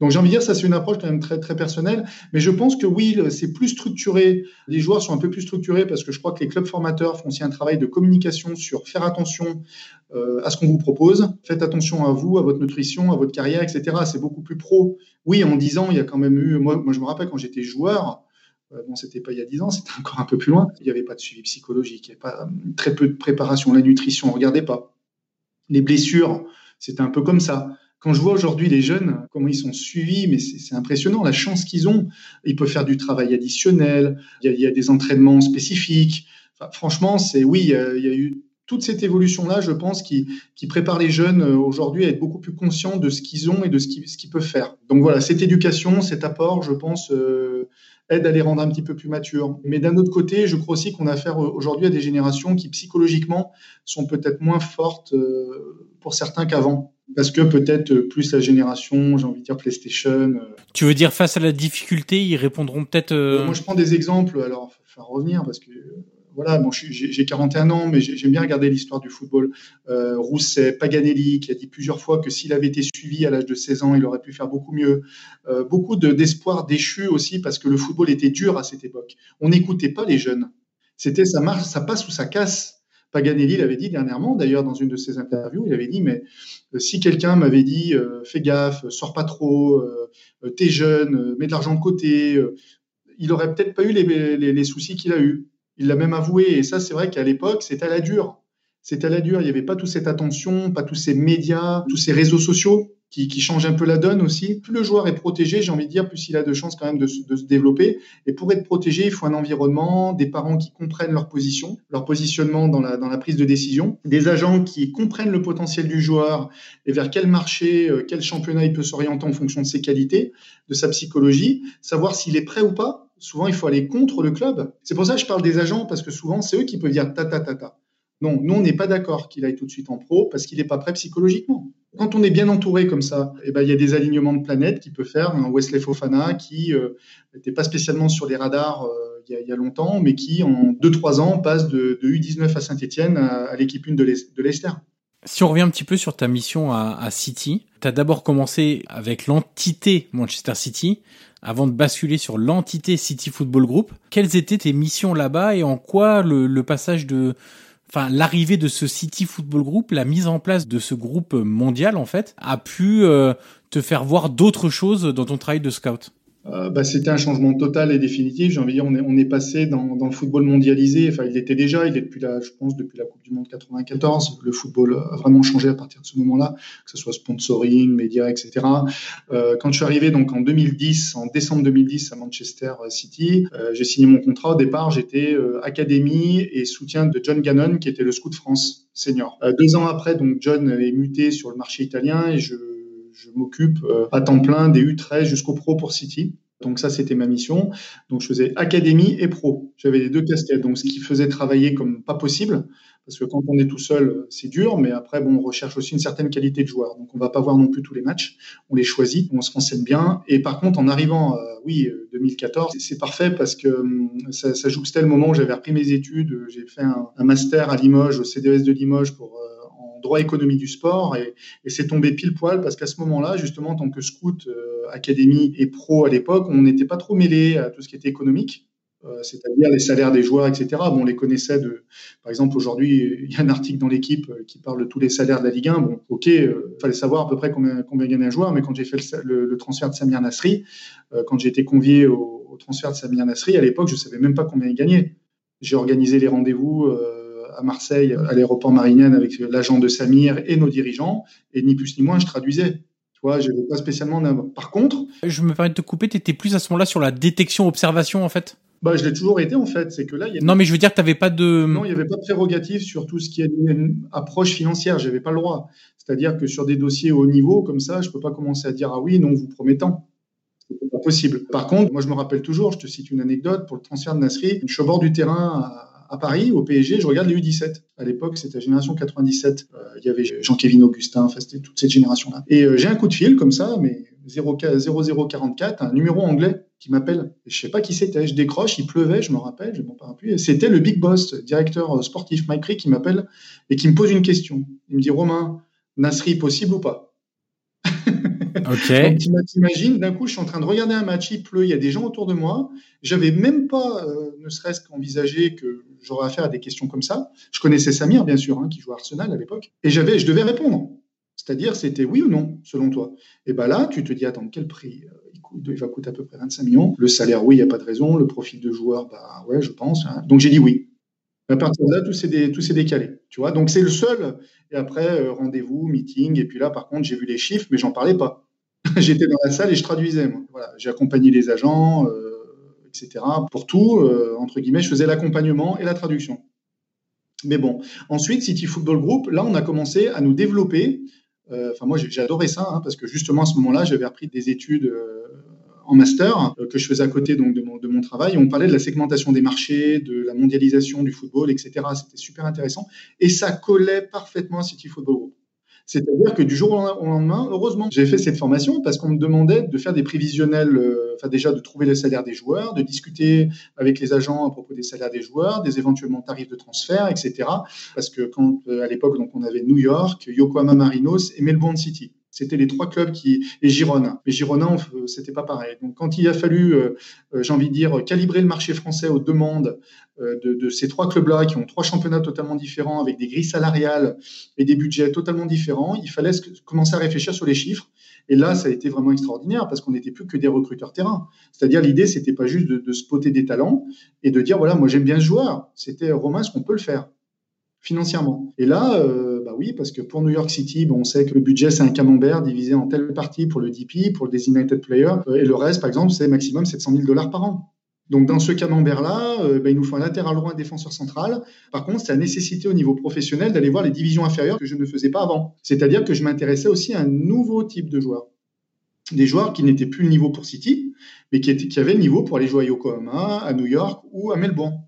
Donc j'ai envie de dire, ça c'est une approche quand même très, très personnelle, mais je pense que oui, c'est plus structuré, les joueurs sont un peu plus structurés parce que je crois que les clubs formateurs font aussi un travail de communication sur faire attention euh, à ce qu'on vous propose, faites attention à vous, à votre nutrition, à votre carrière, etc. C'est beaucoup plus pro. Oui, en 10 ans, il y a quand même eu, moi, je me rappelle quand j'étais joueur, euh, bon, c'était pas il y a 10 ans, c'était encore un peu plus loin, il n'y avait pas de suivi psychologique, il n'y avait pas très peu de préparation, la nutrition, regardez pas. Les blessures, c'était un peu comme ça. Quand je vois aujourd'hui les jeunes, comment ils sont suivis, mais c'est impressionnant la chance qu'ils ont. Ils peuvent faire du travail additionnel, il y a, des entraînements spécifiques. franchement, c'est oui, il y, a, eu toute cette évolution-là, je pense, qui, qui, prépare les jeunes euh, aujourd'hui à être beaucoup plus conscients de ce qu'ils ont et de ce qu'ils peuvent faire. Donc voilà, cette éducation, cet apport, je pense, euh, aide à les rendre un petit peu plus matures. Mais d'un autre côté, je crois aussi qu'on a affaire euh, aujourd'hui à des générations qui psychologiquement sont peut-être moins fortes pour certains qu'avant parce que peut-être plus la génération, j'ai envie de dire PlayStation. Euh, tu veux dire face à la difficulté, ils répondront peut-être. Euh, moi, je prends des exemples. Alors, faut faire revenir parce que voilà, bon, j'ai 41 ans, mais j'aime bien regarder l'histoire du football. Euh, Rousset, Paganelli, qui a dit plusieurs fois que s'il avait été suivi à l'âge de 16 ans, il aurait pu faire beaucoup mieux. Euh, beaucoup d'espoir déchu aussi parce que le football était dur à cette époque. On n'écoutait pas les jeunes. C'était ça marche, ça passe ou ça casse Paganelli l'avait dit dernièrement, d'ailleurs dans une de ses interviews, il avait dit mais si quelqu'un m'avait dit fais gaffe, sors pas trop, t'es jeune, mets de l'argent de côté, il aurait peut-être pas eu les, les soucis qu'il a eu. Il l'a même avoué et ça c'est vrai qu'à l'époque c'était à la dure c'était à la dure. Il n'y avait pas toute cette attention, pas tous ces médias, tous ces réseaux sociaux qui, changent un peu la donne aussi. Plus le joueur est protégé, j'ai envie de dire, plus il a de chances quand même de, se développer. Et pour être protégé, il faut un environnement, des parents qui comprennent leur position, leur positionnement dans la, dans la prise de décision, des agents qui comprennent le potentiel du joueur et vers quel marché, euh, quel championnat il peut s'orienter en fonction de ses qualités, de sa psychologie, savoir s'il est prêt ou pas. Souvent, il faut aller contre le club. C'est pour ça que je parle des agents, parce que souvent, c'est eux qui peuvent dire ta ta ta ta. Non, nous, on n'est pas d'accord qu'il aille tout de suite en pro parce qu'il n'est pas prêt psychologiquement. Quand on est bien entouré comme ça, eh ben, il y a des alignements de planètes qui peut faire un Wesley Fofana qui n'était euh, pas spécialement sur les radars euh, il, y a, longtemps, mais qui en 2-3 ans passe de, U19 à Saint-Etienne à, l'équipe 1 de Leicester. Si on revient un petit peu sur ta mission à, à City, tu as d'abord commencé avec l'entité Manchester City avant de basculer sur l'entité City Football Group. Quelles étaient tes missions là-bas et en quoi le passage de enfin l'arrivée de ce City Football Group, la mise en place de ce groupe mondial en fait, a pu euh, te faire voir d'autres choses dans ton travail de scout euh, bah, c'était un changement total et définitif. J'ai envie de dire, on est, on est passé dans, dans, le football mondialisé. Enfin, il était déjà, il est depuis la, je pense, depuis la Coupe du Monde 94. Le football a vraiment changé à partir de ce moment-là, que ce soit sponsoring, médias, etc. Euh, quand je suis arrivé donc en 2010, en décembre 2010 à Manchester City, euh, j'ai signé mon contrat. Au départ, j'étais euh, académie et soutien de John Gannon, qui était le scout France senior. Euh, deux ans après, donc John est muté sur le marché italien et je je m'occupe euh, à temps plein des U13 jusqu'au pro pour City. Donc ça, c'était ma mission. Donc je faisais académie et pro. J'avais les deux casquettes. Donc ce qui faisait travailler comme pas possible, parce que quand on est tout seul, c'est dur. Mais après, bon, on recherche aussi une certaine qualité de joueur. Donc on va pas voir non plus tous les matchs. On les choisit, on se renseigne bien. Et par contre, en arrivant, oui, 2014, c'est parfait parce que hum, ça, ça jouxtait le moment où j'avais repris mes études. J'ai fait un, master à Limoges, au CDS de Limoges, pour euh, droit économie du sport et, c'est tombé pile poil parce qu'à ce moment-là, justement, en tant que scout, euh, académie et pro à l'époque, on n'était pas trop mêlé à tout ce qui était économique. Euh, c'est-à-dire les salaires des joueurs, etc. Bon, on les connaissait de, par exemple, aujourd'hui, il y a un article dans l'équipe euh, qui parle de tous les salaires de la Ligue 1. Bon, ok, il fallait savoir à peu près combien, combien gagnait un joueur, mais quand j'ai fait le, transfert de Samir Nasri, quand j'ai été convié au, au, transfert de Samir Nasri, à l'époque, je savais même pas combien il gagnait. J'ai organisé les rendez-vous à Marseille, à l'aéroport Marignane, avec l'agent de Samir et nos dirigeants. Et ni plus ni moins, je traduisais. Tu vois, je n'avais pas spécialement. Par contre. Je me permets de te couper, tu étais plus à ce moment-là sur la détection-observation, en fait? Bah, je l'ai toujours été en fait. C'est que là, y non, mais je veux dire que tu n'avais pas de. Non, il n'y avait pas de prérogative sur tout ce qui est une approche financière. J'avais pas le droit. C'est-à-dire que sur des dossiers haut niveau comme ça, je peux pas commencer à dire ah oui, non, vous promettant. C'est pas possible. Par contre, moi, je me rappelle toujours. Je te cite une anecdote pour le transfert de Nasri. Je suis au bord du terrain à à Paris, au PSG, je regarde les U17. À l'époque, c'était la génération 97. Euh, il y avait Jean-Kévin Augustin, toute cette génération-là. Et euh, j'ai un coup de fil comme ça, mais 0044, un numéro anglais qui m'appelle. Je sais pas qui c'était. Je décroche, il pleuvait, je me rappelle, j'ai mon parapluie. C'était le big boss, directeur euh, sportif Mike Rick, qui m'appelle et qui me pose une question. Il me dit Romain, Nasri possible ou pas? Ok. Donc, t'imagines, d'un coup, je suis en train de regarder un match, il pleut, il y a des gens autour de moi. J'avais même pas, euh, ne serait-ce qu'envisagé que j'aurais affaire à des questions comme ça. Je connaissais Samir, bien sûr, hein, qui jouait à Arsenal à l'époque. Et j'avais, je devais répondre. C'est-à-dire, c'était oui ou non, selon toi. Et ben là, tu te dis, attends, quel prix euh, il, va coûter à peu près 25 millions. Le salaire, oui, il n'y a pas de raison. Le profil de joueur, bah ouais, je pense. Hein. Donc j'ai dit oui. À partir de là, tout s'est, décalé. Tu vois, donc c'est le seul. Et après, euh, rendez-vous, meeting. Et puis là, par contre, j'ai vu les chiffres, mais j'en parlais pas. J'étais dans la salle et je traduisais. Voilà, j'ai accompagné les agents, euh, etc. Pour tout, euh, entre guillemets, je faisais l'accompagnement et la traduction. Mais bon, ensuite, City Football Group, là, on a commencé à nous développer. Euh, enfin, moi, j'ai adoré ça, hein, parce que justement, à ce moment-là, j'avais repris des études en master que je faisais à côté donc, de mon travail. On parlait de la segmentation des marchés, de la mondialisation du football, etc. C'était super intéressant. Et ça collait parfaitement à City Football Group. C'est-à-dire que du jour au lendemain, heureusement, j'ai fait cette formation parce qu'on me demandait de faire des prévisionnels, euh, enfin déjà de trouver les salaires des joueurs, de discuter avec les agents à propos des salaires des joueurs, des éventuellement tarifs de transfert, etc. Parce que quand euh, à l'époque, donc on avait New York, Yokohama Marinos et Melbourne City. C'était les trois clubs qui et Girona. Mais Girona, c'était pas pareil. Donc quand il a fallu, euh, euh, j'ai envie de dire, calibrer le marché français aux demandes euh, de, ces trois clubs-là, qui ont trois championnats totalement différents, avec des grilles salariales et des budgets totalement différents, il fallait commencer à réfléchir sur les chiffres. Et là, ça a été vraiment extraordinaire parce qu'on n'était plus que des recruteurs terrain. C'est-à-dire l'idée, c'était pas juste de, spotter des talents et de dire voilà, moi j'aime bien ce joueur. C'était Romain, est-ce qu'on peut le faire financièrement Et là, bah oui, parce que pour New York City, on sait que le budget, c'est un camembert divisé en telle partie pour le DP, pour le Designated Player, euh, et le reste, par exemple, c'est maximum 700 000 dollars par an. Donc dans ce camembert-là, euh, bah, il nous faut un latéral droit, un défenseur central. Par contre, ça a nécessité au niveau professionnel d'aller voir les divisions inférieures que je ne faisais pas avant. C'est-à-dire que je m'intéressais aussi à un nouveau type de joueurs. Des joueurs qui n'étaient plus le niveau pour City, mais qui, avaient le niveau pour aller jouer à Yokohama, à New York ou à Melbourne.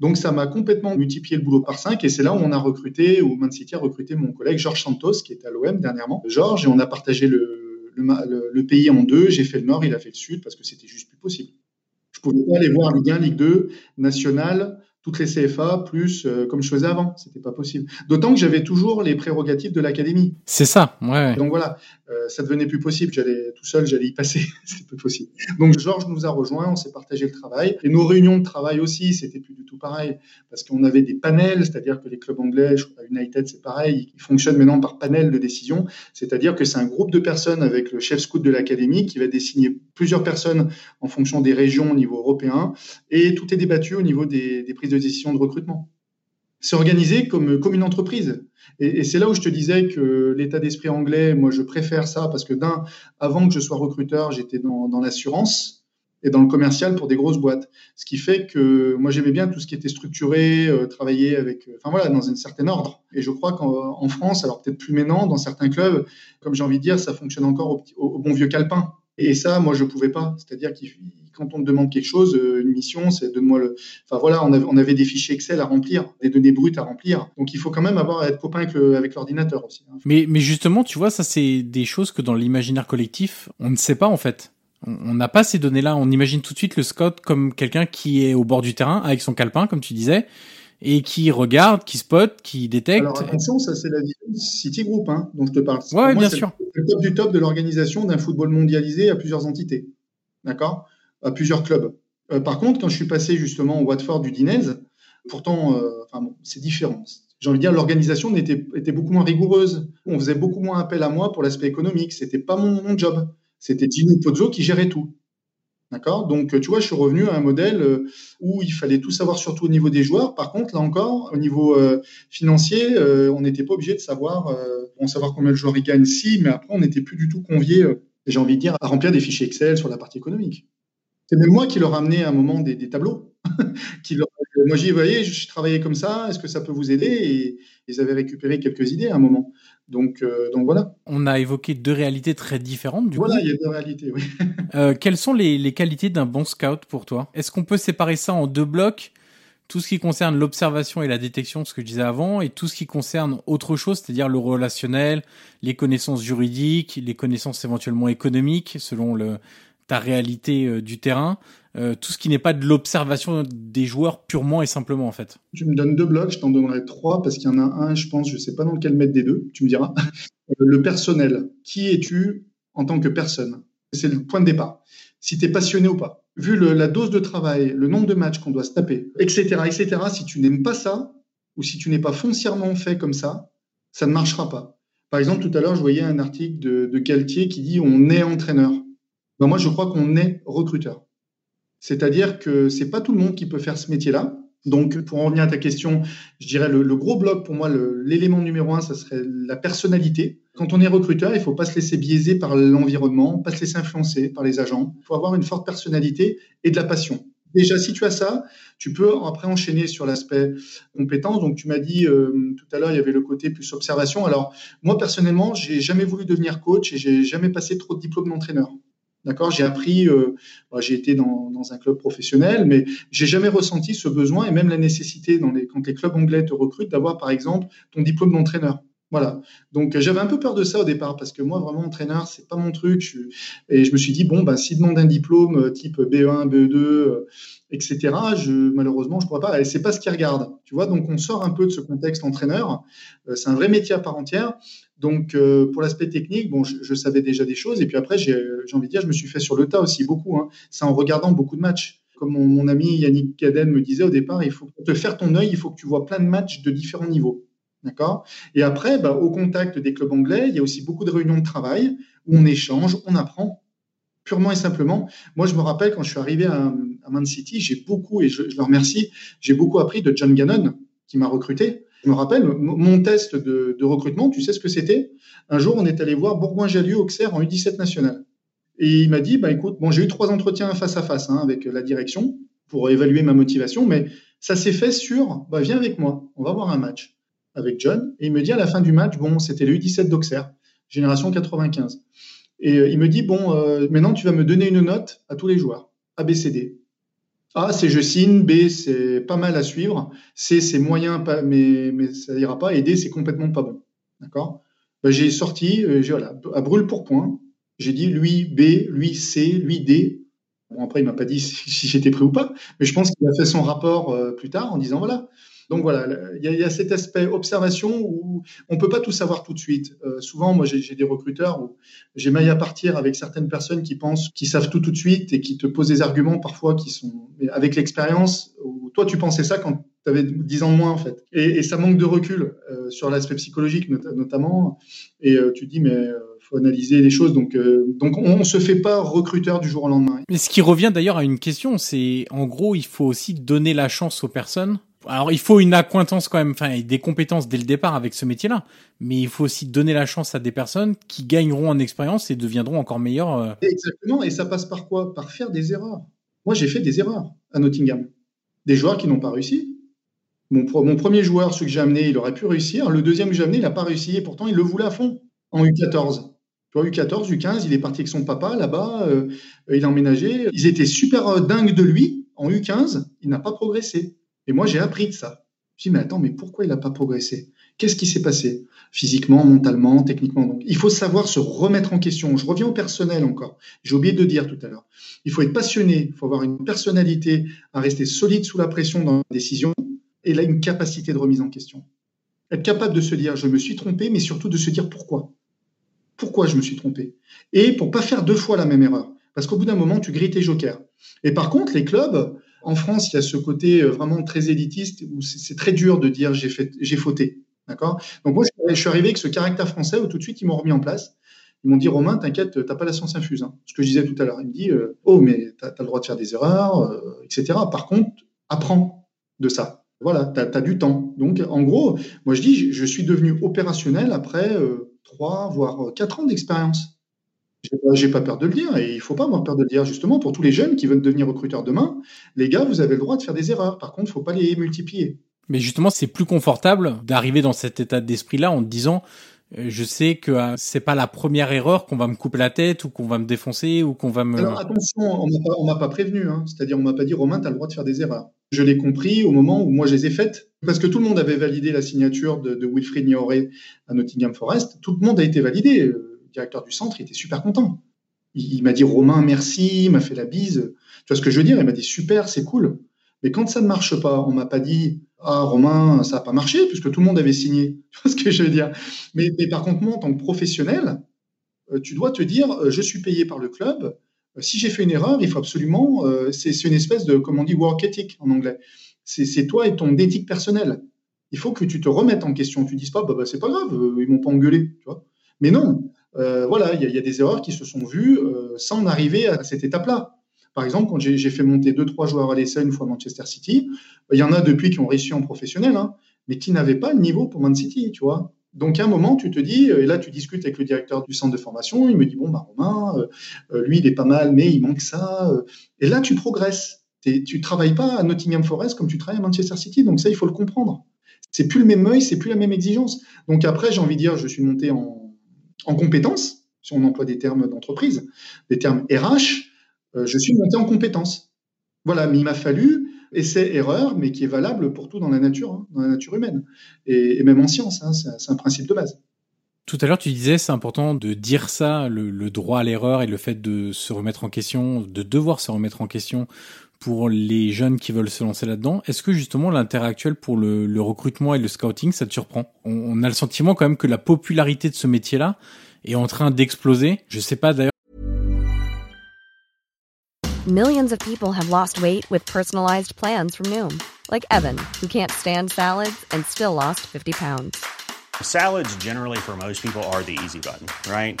Donc ça m'a complètement multiplié le boulot par 5 et c'est là où on a recruté, où Man City a recruté mon collègue Georges Santos qui est à l'OM dernièrement. Georges et on a partagé le, pays en deux. J'ai fait le nord, il a fait le sud parce que c'était juste plus possible. Pouvais pas aller voir Ligue 1, Ligue 2, nationale, toutes les CFA plus euh, comme je faisais avant. C'était pas possible. D'autant que j'avais toujours les prérogatives de l'académie. C'est ça, ouais. Donc voilà, euh, ça devenait plus possible. J'allais tout seul, j'allais y passer. c'était plus possible. Donc Georges nous a rejoints, on s'est partagé le travail. Et nos réunions de travail aussi, c'était plus du tout pareil. Parce qu'on avait des panels, c'est-à-dire que les clubs anglais, je crois United, c'est pareil, ils fonctionnent maintenant par panel de décision. C'est-à-dire que c'est un groupe de personnes avec le chef scout de l'académie qui va désigner plusieurs personnes en fonction des régions au niveau européen. Et tout est débattu au niveau des, des prises de décision de recrutement. C'est organisé comme, comme une entreprise. Et, c'est là où je te disais que l'état d'esprit anglais, moi, je préfère ça parce que d'un, avant que je sois recruteur, j'étais dans, dans l'assurance et dans le commercial pour des grosses boîtes. Ce qui fait que moi, j'aimais bien tout ce qui était structuré, euh, travailler avec, euh, voilà, dans un certain ordre. Et je crois qu'en France, alors peut-être plus maintenant, dans certains clubs, comme j'ai envie de dire, ça fonctionne encore au, au bon vieux calepin. Et ça, moi, je pouvais pas. C'est-à-dire que quand on te demande quelque chose, euh, une mission, c'est donne-moi le. Enfin voilà, on avait, des fichiers Excel à remplir, des données brutes à remplir. Donc il faut quand même avoir être copain avec l'ordinateur aussi. Hein. Mais, mais justement, tu vois, ça c'est des choses que dans l'imaginaire collectif, on ne sait pas en fait. On n'a pas ces données-là. On imagine tout de suite le scout comme quelqu'un qui est au bord du terrain avec son calepin, comme tu disais, et qui regarde, qui spot, qui détecte. Alors attention, ça c'est la vision Citigroup hein, dont je te parle. Ouais, bien sûr. Le top du top de l'organisation d'un football mondialisé à plusieurs entités, d'accord, à plusieurs clubs. Euh, par contre, quand je suis passé justement au Watford du Dinez, pourtant, euh, enfin bon, c'est différent. J'ai envie de dire, l'organisation était, était beaucoup moins rigoureuse. On faisait beaucoup moins appel à moi pour l'aspect économique. C'était pas mon, mon job. C'était Gino Pozzo qui gérait tout. D'accord? Donc, tu vois, je suis revenu à un modèle euh, où il fallait tout savoir, surtout au niveau des joueurs. Par contre, là encore, au niveau euh, financier, euh, on n'était pas obligé de savoir, bon, savoir combien le joueur y gagne, si, mais après, on n'était plus du tout convié, j'ai envie de dire, à remplir des fichiers Excel sur la partie économique. C'est même moi qui leur amené à un moment des, tableaux. qui moi, j'ai dit, voyez, je travaillais comme ça, est-ce que ça peut vous aider? Et ils avaient récupéré quelques idées à un moment. Donc, euh, donc voilà. On a évoqué deux réalités très différentes. Du voilà, il y a deux réalités, oui. euh, quelles sont les, les qualités d'un bon scout pour toi? Est-ce qu'on peut séparer ça en deux blocs? Tout ce qui concerne l'observation et la détection, ce que je disais avant, et tout ce qui concerne autre chose, c'est-à-dire le relationnel, les connaissances juridiques, les connaissances éventuellement économiques, selon le, ta réalité euh, du terrain, euh, tout ce qui n'est pas de l'observation des joueurs purement et simplement en fait. Tu me donnes deux blocs, je t'en donnerai trois parce qu'il y en a un, je pense, je ne sais pas dans lequel mettre des deux, tu me diras. Euh, le personnel, qui es-tu en tant que personne? C'est le point de départ. Si tu es passionné ou pas. Vu la dose de travail, le nombre de matchs qu'on doit se taper, etc., etc., si tu n'aimes pas ça, ou si tu n'es pas foncièrement fait comme ça, ça ne marchera pas. Par exemple, tout à l'heure, je voyais un article de, de Galtier qui dit on est entraîneur. Ben moi, je crois qu'on est recruteur. C'est-à-dire que c'est pas tout le monde qui peut faire ce métier-là. Donc, pour en revenir à ta question, je dirais le, le gros bloc pour moi, l'élément numéro un, ça serait la personnalité. Quand on est recruteur, il faut pas se laisser biaiser par l'environnement, pas se laisser influencer par les agents. Il faut avoir une forte personnalité et de la passion. Déjà, si tu as ça, tu peux après enchaîner sur l'aspect compétence. Donc, tu m'as dit euh, tout à l'heure, il y avait le côté plus observation. Alors, moi, personnellement, j'ai jamais voulu devenir coach et j'ai jamais passé trop de diplômes d'entraîneur. D'accord, j'ai appris, euh, bah, j'ai été dans, un club professionnel, mais j'ai jamais ressenti ce besoin et même la nécessité dans les, quand les clubs anglais te recrutent d'avoir par exemple ton diplôme d'entraîneur. Voilà. Donc j'avais un peu peur de ça au départ parce que moi vraiment entraîneur c'est pas mon truc. Je, et je me suis dit bon ben s'il demande un diplôme euh, type BE1, BE2, etc. Je malheureusement je pourrais pas. Et c'est pas ce qu'ils regardent. Tu vois? Donc on sort un peu de ce contexte entraîneur. Euh, c'est un vrai métier à part entière. Donc, euh, pour l'aspect technique, bon, je, savais déjà des choses. Et puis après, j'ai envie de dire, je me suis fait sur le tas aussi beaucoup. Hein. C'est en regardant beaucoup de matchs. Comme mon, ami Yannick Caden me disait au départ, il faut te faire ton œil, il faut que tu vois plein de matchs de différents niveaux. D'accord? Et après, bah, au contact des clubs anglais, il y a aussi beaucoup de réunions de travail où on échange, on apprend purement et simplement. Moi, je me rappelle quand je suis arrivé à, Man City, j'ai beaucoup, et je le remercie, j'ai beaucoup appris de John Gannon, qui m'a recruté. Je me rappelle, mon test de, recrutement, tu sais ce que c'était? Un jour, on est allé voir Bourgoin-Jallieu Auxerre en U17 national. Et il m'a dit, bah, écoute, bon, j'ai eu trois entretiens face à face hein, avec la direction pour évaluer ma motivation, mais ça s'est fait sur, bah, viens avec moi, on va voir un match avec John. Et il me dit à la fin du match, bon, c'était le U17 d'Auxerre, génération 95. Et euh, il me dit, bon, euh, maintenant tu vas me donner une note à tous les joueurs, ABCD. A, c'est je signe. B, c'est pas mal à suivre. C, c'est moyen, mais, mais ça ira pas. Et D, c'est complètement pas bon. D'accord? Ben, J'ai sorti, euh, voilà, à brûle pour point. J'ai dit lui B, lui C, lui D. Bon, après, il m'a pas dit si, j'étais prêt ou pas, mais je pense qu'il a fait son rapport euh, plus tard en disant voilà, donc voilà, il y, a cet aspect observation où on peut pas tout savoir tout de suite. Euh, souvent, moi, j'ai des recruteurs où j'ai maille à partir avec certaines personnes qui pensent qu'ils savent tout tout de suite et qui te posent des arguments parfois qui sont avec l'expérience. Toi, tu pensais ça quand tu avais 10 ans de moins en fait. Et, ça manque de recul euh, sur l'aspect psychologique notamment. Et euh, tu dis mais faut analyser les choses. Donc, donc on, ne se fait pas recruteur du jour au lendemain. Mais ce qui revient d'ailleurs à une question, c'est en gros, il faut aussi donner la chance aux personnes alors il faut une acquaintance quand même, enfin des compétences dès le départ avec ce métier-là, mais il faut aussi donner la chance à des personnes qui gagneront en expérience et deviendront encore meilleures. Euh. Exactement, et ça passe par quoi? Par faire des erreurs. Moi j'ai fait des erreurs à Nottingham, des joueurs qui n'ont pas réussi. Mon, premier joueur, celui que j'ai amené, il aurait pu réussir. Le deuxième que j'ai amené, il n'a pas réussi et pourtant il le voulait à fond en U14. Tu vois, U14, U15, il est parti avec son papa là-bas, euh, il a emménagé. Ils étaient super euh, dingues de lui. En U15, il n'a pas progressé. Et moi, j'ai appris de ça. Je me dis, mais attends, mais pourquoi il n'a pas progressé? Qu'est-ce qui s'est passé? Physiquement, mentalement, techniquement. Donc, il faut savoir se remettre en question. Je reviens au personnel encore. J'ai oublié de dire tout à l'heure. Il faut être passionné, il faut avoir une personnalité à rester solide sous la pression dans la décision et là, une capacité de remise en question. Être capable de se dire, je me suis trompé, mais surtout de se dire pourquoi. Pourquoi je me suis trompé? Et pour pas faire deux fois la même erreur. Parce qu'au bout d'un moment, tu grilles tes jokers. Et par contre, les clubs, en France, il y a ce côté euh, vraiment très élitiste où c'est très dur de dire j'ai fait, j'ai fauté. D'accord? Donc moi, je suis arrivé avec ce caractère français où tout de suite, ils m'ont remis en place. Ils m'ont dit Romain, t'inquiète, t'as pas la science infuse. Hein. Ce que je disais tout à l'heure. Il me dit euh, oh mais t'as as le droit de faire des erreurs, euh, etc. Par contre, apprends de ça. Voilà, t'as as du temps. Donc en gros, moi je dis je suis devenu opérationnel après trois voire quatre ans d'expérience. J'ai pas, pas peur de le dire et il faut pas avoir peur de le dire justement pour tous les jeunes qui veulent devenir recruteurs demain. Les gars, vous avez le droit de faire des erreurs. Par contre, il faut pas les multiplier. Mais justement, c'est plus confortable d'arriver dans cet état d'esprit-là en te disant euh, je sais que euh, c'est pas la première erreur qu'on va me couper la tête ou qu'on va me défoncer ou qu'on va me. Alors attention, on m'a pas, prévenu, hein. c'est-à-dire on m'a pas dit Romain, tu as le droit de faire des erreurs. Je l'ai compris au moment où moi je les ai faites, parce que tout le monde avait validé la signature de, de Wilfried Nioré à Nottingham Forest, tout le monde a été validé directeur du centre, il était super content. Il, m'a dit Romain, merci, il m'a fait la bise. Tu vois ce que je veux dire? Il m'a dit super, c'est cool. Mais quand ça ne marche pas, on m'a pas dit ah Romain, ça n'a pas marché puisque tout le monde avait signé. Tu vois ce que je veux dire? Mais, par contre, moi, en tant que professionnel, euh, tu dois te dire euh, je suis payé par le club. Euh, si j'ai fait une erreur, il faut absolument. c'est une espèce de, comme on dit, work ethic en anglais. C'est toi et ton éthique personnelle. Il faut que tu te remettes en question. Tu dises pas, bah, bah c'est pas grave, ils m'ont pas engueulé. Tu vois Mais non, euh, voilà, il y, a des erreurs qui se sont vues euh, sans arriver à cette étape-là. Par exemple, quand j'ai fait monter deux, trois joueurs à l'essai une fois à Manchester City, il y en a depuis qui ont réussi en professionnel, hein, mais qui n'avaient pas le niveau pour Man City, tu vois. Donc à un moment, tu te dis, et là tu discutes avec le directeur du centre de formation, il me dit, bon, bah Romain, euh, lui il est pas mal, mais il manque ça. Et là tu progresses. Tu travailles pas à Nottingham Forest comme tu travailles à Manchester City, donc ça il faut le comprendre. C'est plus le même œil, c'est plus la même exigence. Donc après, j'ai envie de dire, je suis monté en, en compétences, si on emploie des termes d'entreprise, des termes RH, euh, je suis monté en compétences. Voilà, mais il m'a fallu essai-erreur, mais qui est valable pour tout dans la nature, hein, dans la nature humaine, et, même en science, hein, c'est un principe de base. Tout à l'heure, tu disais, c'est important de dire ça, le, droit à l'erreur et le fait de se remettre en question, de devoir se remettre en question pour les jeunes qui veulent se lancer là-dedans. Est-ce que justement l'intérêt actuel pour le, recrutement et le scouting, ça te surprend? On, a le sentiment quand même que la popularité de ce métier-là est en train d'exploser. Je sais pas d'ailleurs. Millions of people have lost weight with personalized plans from Noom, like Evan, who can't stand salads and still lost 50 pounds. Salads generally for most people are the easy button, right?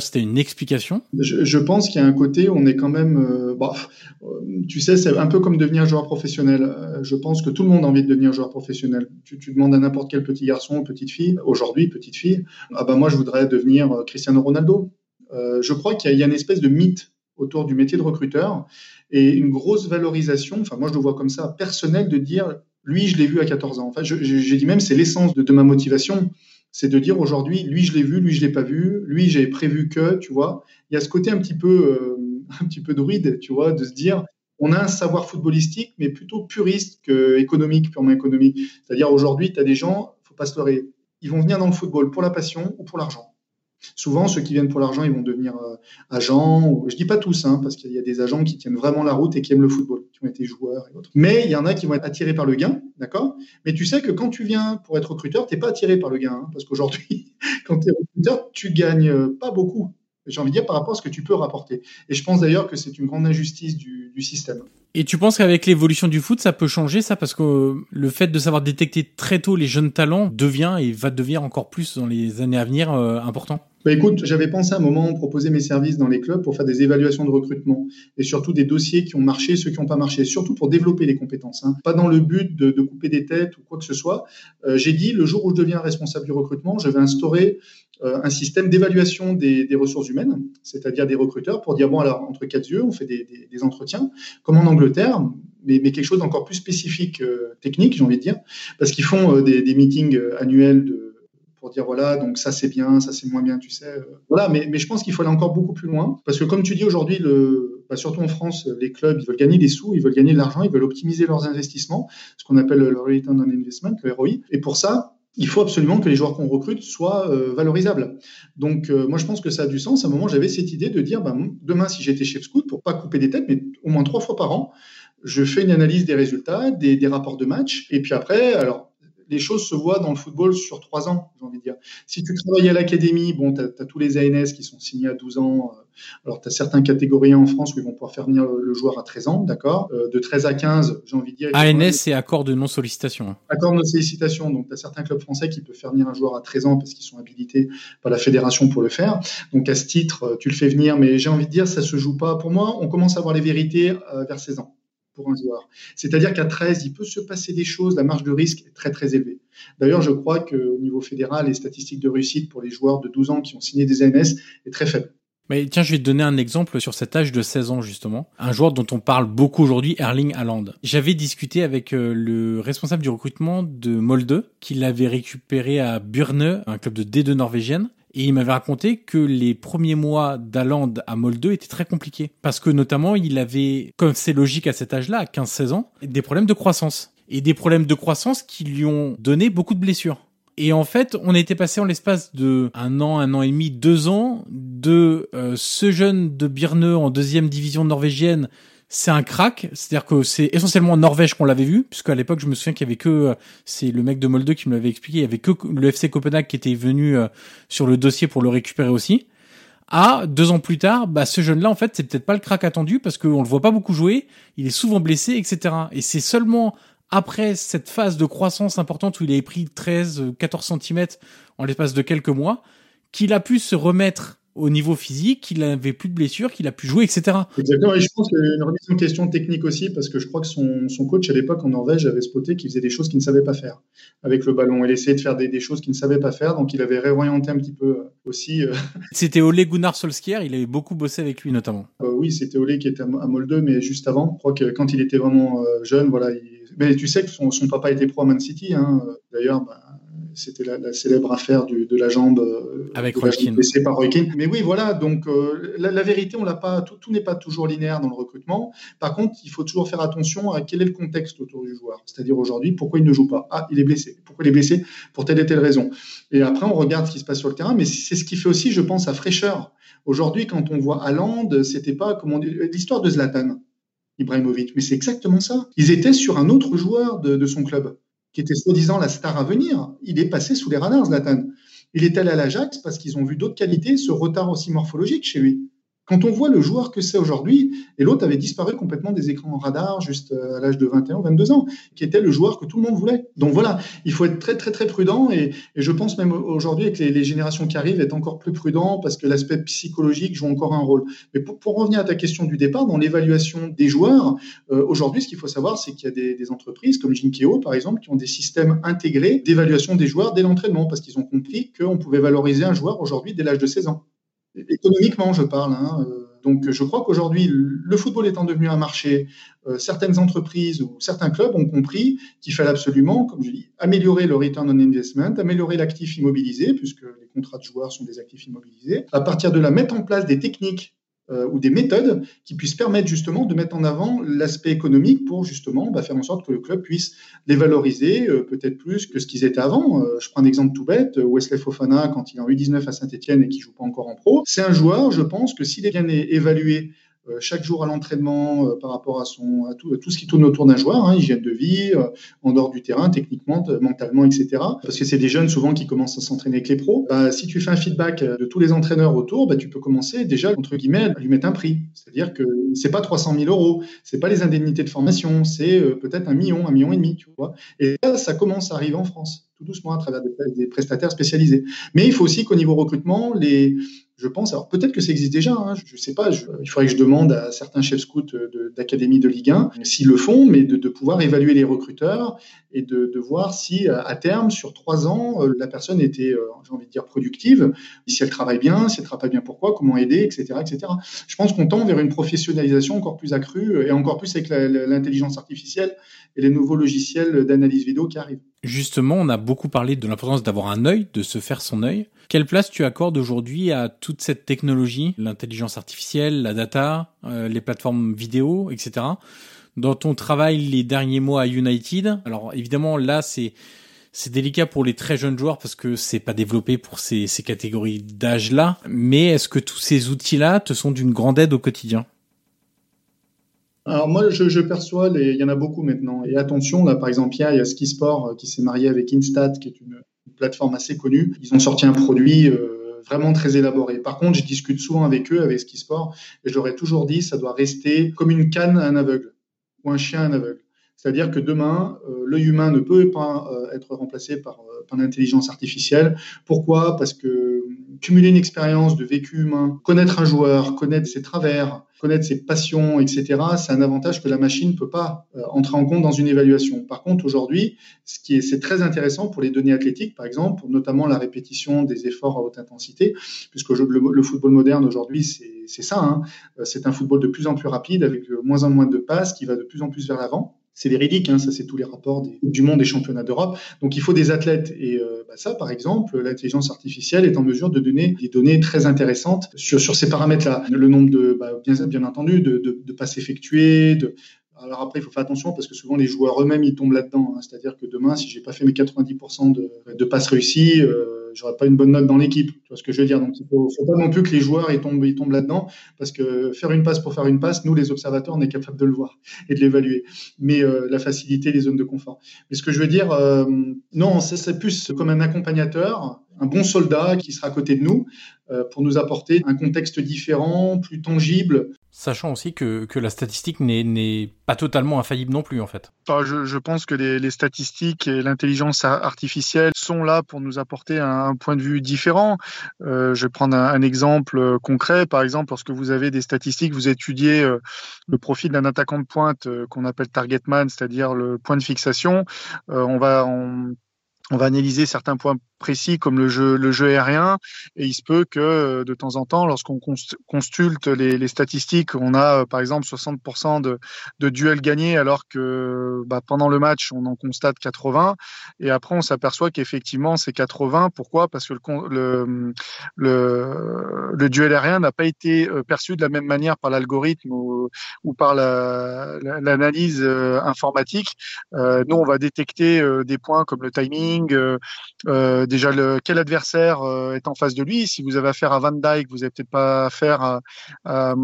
C'était une explication? Je, je, pense qu'il y a un côté on est quand même. Euh, bah, euh, tu sais, c'est un peu comme devenir joueur professionnel. Euh, je pense que tout le monde a envie de devenir joueur professionnel. Tu, demandes à n'importe quel petit garçon petite fille, aujourd'hui, petite fille, ah bah moi je voudrais devenir Cristiano Ronaldo. Je crois qu'il y, a une espèce de mythe autour du métier de recruteur et une grosse valorisation, enfin moi je le vois comme ça, personnel de dire lui je l'ai vu à 14 ans. Enfin, j'ai dit même c'est l'essence de ma motivation c'est de dire aujourd'hui, lui, je l'ai vu, lui, je l'ai pas vu, lui, j'ai prévu que, tu vois. Il y a ce côté un petit peu, euh, un petit peu druide, tu vois, de se dire, on a un savoir footballistique, mais plutôt puriste que économique, purement économique. C'est-à-dire aujourd'hui, tu as des gens, faut pas se leurrer, ils vont venir dans le football pour la passion ou pour l'argent. Souvent, ceux qui viennent pour l'argent, ils vont devenir euh, agents. Ou, je dis pas tous, hein, parce qu'il y a des agents qui tiennent vraiment la route et qui aiment le football, qui ont été joueurs et autres. Mais il y en a qui vont être attirés par le gain, d'accord? Mais tu sais que quand tu viens pour être recruteur, t'es pas attiré par le gain, hein, parce qu'aujourd'hui, quand tu es recruteur, tu gagnes pas beaucoup. J'ai envie de dire par rapport à ce que tu peux rapporter. Et je pense d'ailleurs que c'est une grande injustice du, du système. Et tu penses qu'avec l'évolution du foot, ça peut changer ça? Parce que le fait de savoir détecter très tôt les jeunes talents devient et va devenir encore plus dans les années à venir euh, important bah écoute, j'avais pensé à un moment proposer mes services dans les clubs pour faire des évaluations de recrutement et surtout des dossiers qui ont marché, ceux qui n'ont pas marché, surtout pour développer les compétences. Hein. Pas dans le but de, de, couper des têtes ou quoi que ce soit. Euh, J'ai dit, le jour où je deviens responsable du recrutement, je vais instaurer un système d'évaluation des, ressources humaines, c'est-à-dire des recruteurs, pour dire, bon, alors, entre quatre yeux, on fait des, entretiens, comme en Angleterre, mais, quelque chose d'encore plus spécifique, euh, technique, j'ai envie de dire, parce qu'ils font euh, des, meetings euh, annuels pour dire voilà, donc ça c'est bien, ça c'est moins bien, tu sais. Euh, voilà, mais, je pense qu'il faut aller encore beaucoup plus loin parce que comme tu dis aujourd'hui, bah, surtout en France, les clubs, ils veulent gagner des sous, ils veulent gagner de l'argent, ils veulent optimiser leurs investissements, ce qu'on appelle le return on investment, le ROI. Et pour ça, il faut absolument que les joueurs qu'on recrute soient euh, valorisables. Donc, euh, moi, je pense que ça a du sens. À un moment, j'avais cette idée de dire, bah, demain, si j'étais chef scout, pour pas couper des têtes, mais au moins trois fois par an, je fais une analyse des résultats, des, des rapports de match, et puis après, alors, les choses se voient dans le football sur trois ans, j'ai envie de dire. Si tu travailles à l'académie, bon, tu as, tous les ANS qui sont signés à 12 ans. Euh, alors, tu as certains catégories en France où ils vont pouvoir faire venir le joueur à 13 ans, d'accord euh, De 13 à 15, j'ai envie de dire. ANS, c'est accord de non-sollicitation. Hein. Accord de non-sollicitation. Donc, tu as certains clubs français qui peuvent faire venir un joueur à 13 ans parce qu'ils sont habilités par la fédération pour le faire. Donc, à ce titre, euh, tu le fais venir, mais j'ai envie de dire, ça se joue pas. Pour moi, on commence à voir les vérités vers 16 ans pour un joueur. C'est-à-dire qu'à 13, il peut se passer des choses, la marge de risque est très très élevée. D'ailleurs, je crois qu'au niveau fédéral, les statistiques de réussite pour les joueurs de 12 ans qui ont signé des ANS est très faible. Mais tiens, je vais te donner un exemple sur cet âge de 16 ans justement. Un joueur dont on parle beaucoup aujourd'hui, Erling Haaland. J'avais discuté avec euh, le responsable du recrutement de Molde, qui l'avait récupéré à Burne, un club de D2 norvégienne. Et il m'avait raconté que les premiers mois d'Aland à Molde étaient très compliqués. Parce que notamment, il avait, comme c'est logique à cet âge-là, à 15-16 ans, des problèmes de croissance. Et des problèmes de croissance qui lui ont donné beaucoup de blessures. Et en fait, on était passé en l'espace de un an, un an et demi, deux ans de euh, ce jeune de Birne en deuxième division norvégienne c'est un crack, c'est-à-dire que c'est essentiellement en Norvège qu'on l'avait vu, puisque à l'époque je me souviens qu'il y avait que, euh, c'est le mec de Molde qui me l'avait expliqué, il y avait que le FC Copenhague qui était venu euh, sur le dossier pour le récupérer aussi. À deux ans plus tard, bah ce jeune-là en fait c'est peut-être pas le crack attendu parce qu'on le voit pas beaucoup jouer, il est souvent blessé, etc. Et c'est seulement après cette phase de croissance importante où il avait pris 13, 14 cm en l'espace de quelques mois, qu'il a pu se remettre au niveau physique, qu'il n'avait plus de blessures, qu'il a pu jouer, etc. Exactement, et je pense qu'il y a une remise en question technique aussi, parce que je crois que son, son coach à l'époque en Norvège avait spoté qu'il faisait des choses qu'il ne savait pas faire avec le ballon. Il essayait de faire des, des, choses qu'il ne savait pas faire, donc il avait réorienté un petit peu euh, aussi. Euh... C'était Ole Gunnar Solskjaer, il avait beaucoup bossé avec lui notamment. Euh, oui, c'était Ole qui était à Molde, mais juste avant. Je crois que quand il était vraiment jeune, voilà. Il... Mais tu sais que son, son, papa était pro à Man City, hein. d'ailleurs. Bah, c'était la, célèbre affaire de la jambe avec blessée par Roy Mais oui, voilà. Donc la, vérité, on l'a pas. Tout, n'est pas toujours linéaire dans le recrutement. Par contre, il faut toujours faire attention à quel est le contexte autour du joueur. C'est-à-dire aujourd'hui, pourquoi il ne joue pas? Ah, il est blessé. Pourquoi il est blessé? Pour telle et telle raison. Et après, on regarde ce qui se passe sur le terrain. Mais c'est ce qui fait aussi, je pense, à fraîcheur. Aujourd'hui, quand on voit Haaland, c'était pas comment l'histoire de Zlatan. Ibrahimovic. Mais c'est exactement ça. Ils étaient sur un autre joueur de, son club, qui était soi-disant la star à venir. Il est passé sous les radars, Zlatan. Il est allé à l'Ajax parce qu'ils ont vu d'autres qualités, ce retard aussi morphologique chez lui. Quand on voit le joueur que c'est aujourd'hui, et l'autre avait disparu complètement des écrans radar juste euh, à l'âge de 21 ou 22 ans, qui était le joueur que tout le monde voulait. Donc voilà, il faut être très très très prudent et, je pense même aujourd'hui que les, générations qui arrivent, être encore plus prudent parce que l'aspect psychologique joue encore un rôle. Mais pour, revenir à ta question du départ, dans l'évaluation des joueurs, euh, aujourd'hui ce qu'il faut savoir, c'est qu'il y a des, des, entreprises comme Jinkeo par exemple qui ont des systèmes intégrés d'évaluation des joueurs dès l'entraînement parce qu'ils ont compris qu'on pouvait valoriser un joueur aujourd'hui dès l'âge de 16 ans. Économiquement, je parle. Hein, euh, donc, je crois qu'aujourd'hui, le football étant devenu un marché, euh, certaines entreprises ou certains clubs ont compris qu'il fallait absolument, comme je dis, améliorer le return on investment, améliorer l'actif immobilisé, puisque les contrats de joueurs sont des actifs immobilisés. À partir de là, mettre en place des techniques euh, ou des méthodes qui puissent permettre justement de mettre en avant l'aspect économique pour justement bah, faire en sorte que le club puisse les valoriser euh, peut-être plus que ce qu'ils étaient avant. Euh, je prends un exemple tout bête, Wesley Fofana quand il est en U19 à Saint-Etienne et qui joue pas encore en pro, c'est un joueur, je pense que s'il est bien évalué euh, chaque jour à l'entraînement euh, par rapport à, son, à tout, tout, ce qui tourne autour d'un joueur, hein, hygiène de vie, euh, en dehors du terrain, techniquement, mentalement, etc. Parce que c'est des jeunes souvent qui commencent à s'entraîner avec les pros. Bah, si tu fais un feedback de tous les entraîneurs autour, bah, tu peux commencer déjà, entre guillemets, à lui mettre un prix. C'est-à-dire que c'est pas 300 000 euros, c'est pas les indemnités de formation, c'est peut-être un million, un million et demi, tu vois. Et ça commence à arriver en France, tout doucement à travers des prestataires spécialisés. Mais il faut aussi qu'au niveau recrutement, les, je pense. Alors peut-être que ça existe déjà, hein, je ne sais pas. il faudrait que je demande à certains chefs scouts d'académie de, Ligue 1 s'ils le font, mais de, pouvoir évaluer les recruteurs et de, voir si à terme, sur trois ans, euh, la personne était, euh, j'ai envie de dire, productive, si elle travaille bien, si elle travaille bien pourquoi, comment aider, etc., etc. Je pense qu'on tend vers une professionnalisation encore plus accrue et encore plus avec l'intelligence artificielle et les nouveaux logiciels d'analyse vidéo qui arrivent. Justement, on a beaucoup parlé de l'importance d'avoir un œil, de se faire son œil. Quelle place tu accordes aujourd'hui à toute cette technologie, l'intelligence artificielle, la data, euh, les plateformes vidéo, etc. Dans ton travail les derniers mois à United, alors évidemment là c'est c'est délicat pour les très jeunes joueurs parce que c'est pas développé pour ces, ces catégories d'âge-là. Mais est-ce que tous ces outils-là te sont d'une grande aide au quotidien? Alors moi, je, perçois, les, il y en a beaucoup maintenant. Et attention, là, par exemple, il y a Ski Sport euh, qui s'est marié avec Instat, qui est une, plateforme assez connue. Ils ont sorti un produit euh, vraiment très élaboré. Par contre, je discute souvent avec eux, avec Ski Sport, et je leur ai toujours dit, ça doit rester comme une canne à un aveugle ou un chien à un aveugle. C'est-à-dire que demain, euh, l'œil humain ne peut pas être remplacé par, par l'intelligence artificielle. Pourquoi? Parce que cumuler une expérience de vécu humain, connaître un joueur, connaître ses travers, connaître ses passions, etc., c'est un avantage que la machine ne peut pas euh, entrer en compte dans une évaluation. Par contre, aujourd'hui, ce qui est, c'est très intéressant pour les données athlétiques, par exemple, notamment la répétition des efforts à haute intensité, puisque le, football moderne aujourd'hui, c'est, ça. Hein. Euh, c'est un football de plus en plus rapide, avec de moins en moins de passes, qui va de plus en plus vers l'avant c'est véridique, hein, ça c'est tous les rapports du monde des championnats d'Europe. Donc il faut des athlètes et euh, bah, ça, par exemple, l'intelligence artificielle est en mesure de donner des données très intéressantes sur, sur ces paramètres-là. Le nombre de, bah, bien, bien entendu, de, passes effectuées, de, alors après, il faut faire attention parce que souvent les joueurs eux-mêmes ils tombent là-dedans. Hein. C'est-à-dire que demain, si j'ai pas fait mes 90% de, passes réussies, euh, j'aurais pas une bonne note dans l'équipe. Tu vois ce que je veux dire? Donc il faut, faut pas non plus que les joueurs ils tombent, ils là-dedans parce que faire une passe pour faire une passe, nous les observateurs, on est capable de le voir et de l'évaluer. Mais euh, la facilité, les zones de confort. Mais ce que je veux dire, euh, non, c'est plus comme un accompagnateur un bon soldat qui sera à côté de nous euh, pour nous apporter un contexte différent, plus tangible. Sachant aussi que, que la statistique n'est pas totalement infaillible non plus, en fait. Je, pense que les, statistiques et l'intelligence artificielle sont là pour nous apporter un, point de vue différent. Euh, je vais prendre un, exemple concret. Par exemple, lorsque vous avez des statistiques, vous étudiez euh, le profil d'un attaquant de pointe euh, qu'on appelle target man, c'est-à-dire le point de fixation. on va on va analyser certains points précis comme le jeu, aérien. Et il se peut que de temps en temps, lorsqu'on consulte les, statistiques, on a par exemple 60% de, duels gagnés alors que bah, pendant le match, on en constate 80. Et après, on s'aperçoit qu'effectivement, c'est 80. Pourquoi? Parce que le, duel aérien n'a pas été perçu de la même manière par l'algorithme ou, par l'analyse la, informatique. Euh, nous, on va détecter des points comme le timing, euh, déjà le, quel adversaire est en face de lui. Si vous avez affaire à Van Dyke, vous n'avez peut-être pas affaire à, à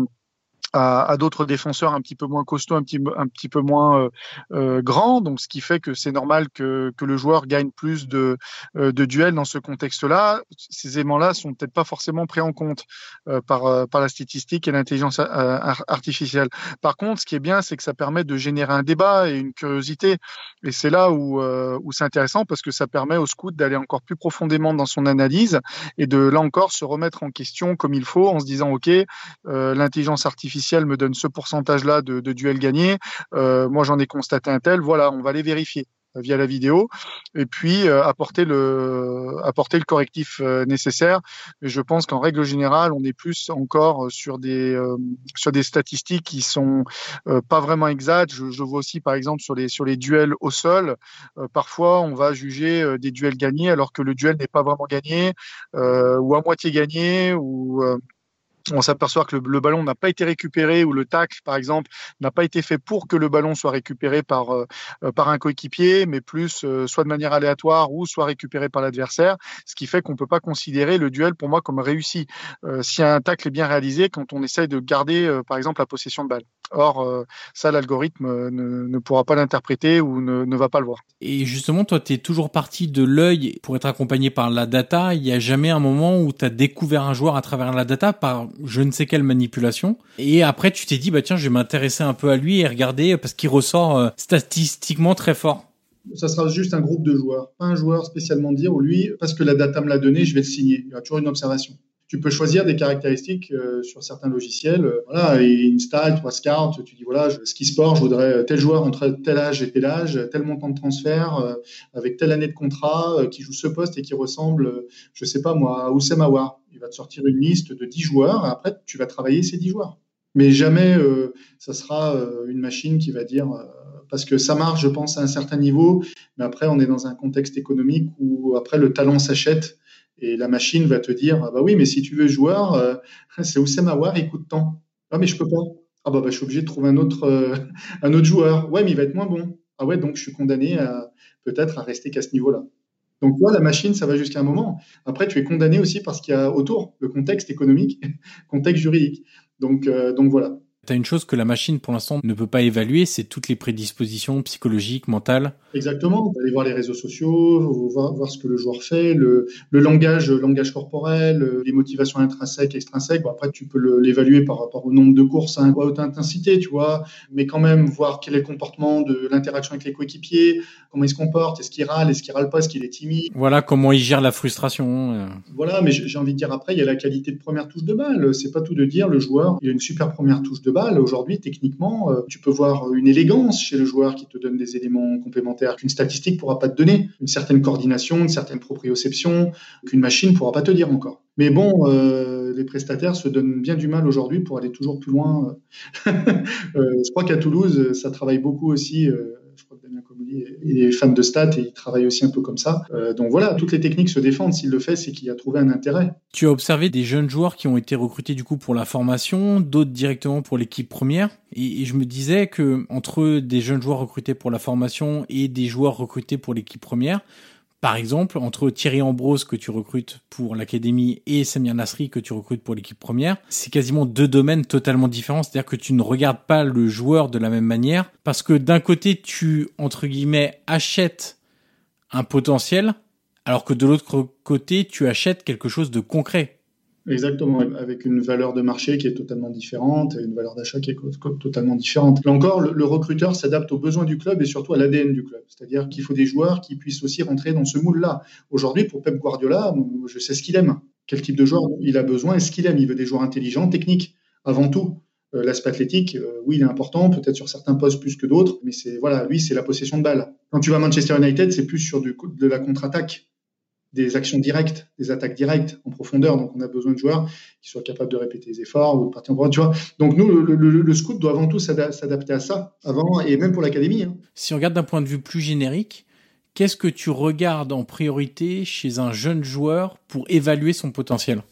à, d'autres défenseurs un petit peu moins costauds, un petit, un petit peu moins euh, euh, grands. Donc, ce qui fait que c'est normal que, que le joueur gagne plus de, euh, de duels dans ce contexte-là. Ces éléments-là sont peut-être pas forcément pris en compte euh, par, par la statistique et l'intelligence artificielle. Par contre, ce qui est bien, c'est que ça permet de générer un débat et une curiosité. Et c'est là où, où c'est intéressant parce que ça permet au scout d'aller encore plus profondément dans son analyse et de là encore se remettre en question comme il faut en se disant ok, l'intelligence artificielle me donne ce pourcentage-là de, duels gagnés. Euh, moi, j'en ai constaté un tel. Voilà, on va les vérifier euh, via la vidéo et puis euh, apporter le apporter le correctif nécessaire mais je pense qu'en règle générale on est plus encore sur des sur des statistiques qui sont pas vraiment exactes je, je, vois aussi par exemple sur les sur les duels au sol parfois on va juger des duels gagnés alors que le duel n'est pas vraiment gagné ou à moitié gagné ou on s'aperçoit que le, ballon n'a pas été récupéré ou le tacle, par exemple, n'a pas été fait pour que le ballon soit récupéré par, euh, euh, par un coéquipier, mais plus euh, soit de manière aléatoire ou soit récupéré par l'adversaire, ce qui fait qu'on ne peut pas considérer le duel pour moi comme réussi. si un tacle est bien réalisé, quand on essaye de garder, par exemple, la possession de balle. Or, ça, l'algorithme ne, ne, pourra pas l'interpréter ou ne, ne, va pas le voir. Et justement, toi, tu es toujours parti de l'œil pour être accompagné par la data. Il n'y a jamais un moment où tu as découvert un joueur à travers la data par je ne sais quelle manipulation. Et après, tu t'es dit, bah tiens, je vais m'intéresser un peu à lui et regarder parce qu'il ressort euh, statistiquement très fort. Ça sera juste un groupe de joueurs, pas un joueur spécialement dire, ou lui, parce que la data me l'a donné, je vais le signer. Il y a toujours une observation tu peux choisir des caractéristiques euh, sur certains logiciels. Euh, voilà, install, trois scout, tu dis voilà, je, ski sport, je voudrais tel joueur entre tel âge et tel âge, tel montant de transfert, euh, avec telle année de contrat, qui joue ce poste et qui ressemble, je sais pas moi, à Oussem. Il va te sortir une liste de 10 joueurs, et après tu vas travailler ces 10 joueurs. Mais jamais ça sera une machine qui va dire parce que ça marche, je pense, à un certain niveau, mais après on est dans un contexte économique où après le talent s'achète et la machine va te dire, ah bah oui, mais si tu veux joueur, euh, c'est Oussem Aouar, il coûte tant. Ah mais je peux pas. Ah bah, bah je suis obligé de trouver un autre, euh, un autre joueur. Ouais, mais il va être moins bon. Ah ouais, donc je suis condamné à peut-être à rester qu'à ce niveau-là. Donc toi, la machine, ça va jusqu'à un moment. Après, tu es condamné aussi par ce qu'il y a autour, le contexte économique, contexte juridique. Donc, euh, donc voilà. Tu as une chose que la machine, pour l'instant, ne peut pas évaluer, c'est toutes les prédispositions psychologiques, mentales. Exactement. Vous allez voir les réseaux sociaux, vous voir, voir ce que le joueur fait, le, le langage, le langage corporel, les motivations intrinsèques, extrinsèques. Bon, après, tu peux l'évaluer par rapport au nombre de courses à haute intensité, tu vois. Mais quand même, voir quel est le comportement de l'interaction avec les coéquipiers, comment il se comporte, est-ce qu'il râle, est-ce qu'il râle pas, est-ce qu'il est timide. Voilà, comment il gère la frustration. Euh. Voilà, mais j'ai envie de dire après, il y a la qualité de première touche de balle. C'est pas tout de dire, le joueur, il a une super première touche de balle. Aujourd'hui, techniquement, euh, tu peux voir une élégance chez le joueur qui te donne des éléments complémentaires qu'une statistique pourra pas te donner, une certaine coordination, une certaine proprioception qu'une machine pourra pas te dire encore. Mais bon, euh, les prestataires se donnent bien du mal aujourd'hui pour aller toujours plus loin. euh, je crois qu'à Toulouse, ça travaille beaucoup aussi. Je crois que Damien Comolli est fan de stats et il travaille aussi un peu comme ça. Euh, donc voilà, toutes les techniques se défendent. S'il le fait, c'est qu'il a trouvé un intérêt. Tu as observé des jeunes joueurs qui ont été recrutés du coup pour la formation, d'autres directement pour l'équipe première. Et, et, je me disais que entre des jeunes joueurs recrutés pour la formation et des joueurs recrutés pour l'équipe première, par exemple, entre Thierry Ambrose que tu recrutes pour l'académie et Samir Nasri que tu recrutes pour l'équipe première, c'est quasiment deux domaines totalement différents. C'est-à-dire que tu ne regardes pas le joueur de la même manière parce que d'un côté, tu, entre guillemets, achètes un potentiel alors que de l'autre côté, tu achètes quelque chose de concret. Exactement, avec une valeur de marché qui est totalement différente et une valeur d'achat qui est totalement différente. Là encore, le, recruteur s'adapte aux besoins du club et surtout à l'ADN du club. C'est-à-dire qu'il faut des joueurs qui puissent aussi rentrer dans ce moule-là. Aujourd'hui, pour Pep Guardiola, je sais ce qu'il aime. Quel type de joueur il a besoin et ce qu'il aime. Il veut des joueurs intelligents, techniques, avant tout. Euh, l'aspect athlétique, euh, oui, il est important, peut-être sur certains postes plus que d'autres, mais c'est voilà, lui, c'est la possession de balle. Quand tu vas à Manchester United, c'est plus sur de la contre-attaque des actions directes, des attaques directes en profondeur. Donc, on a besoin de joueurs qui soient capables de répéter les efforts ou de partir en profondeur, tu vois. Donc, nous, le, scout doit avant tout s'adapter à ça, avant et même pour l'académie. Hein. Si on regarde d'un point de vue plus générique, qu'est-ce que tu regardes en priorité chez un jeune joueur pour évaluer son potentiel?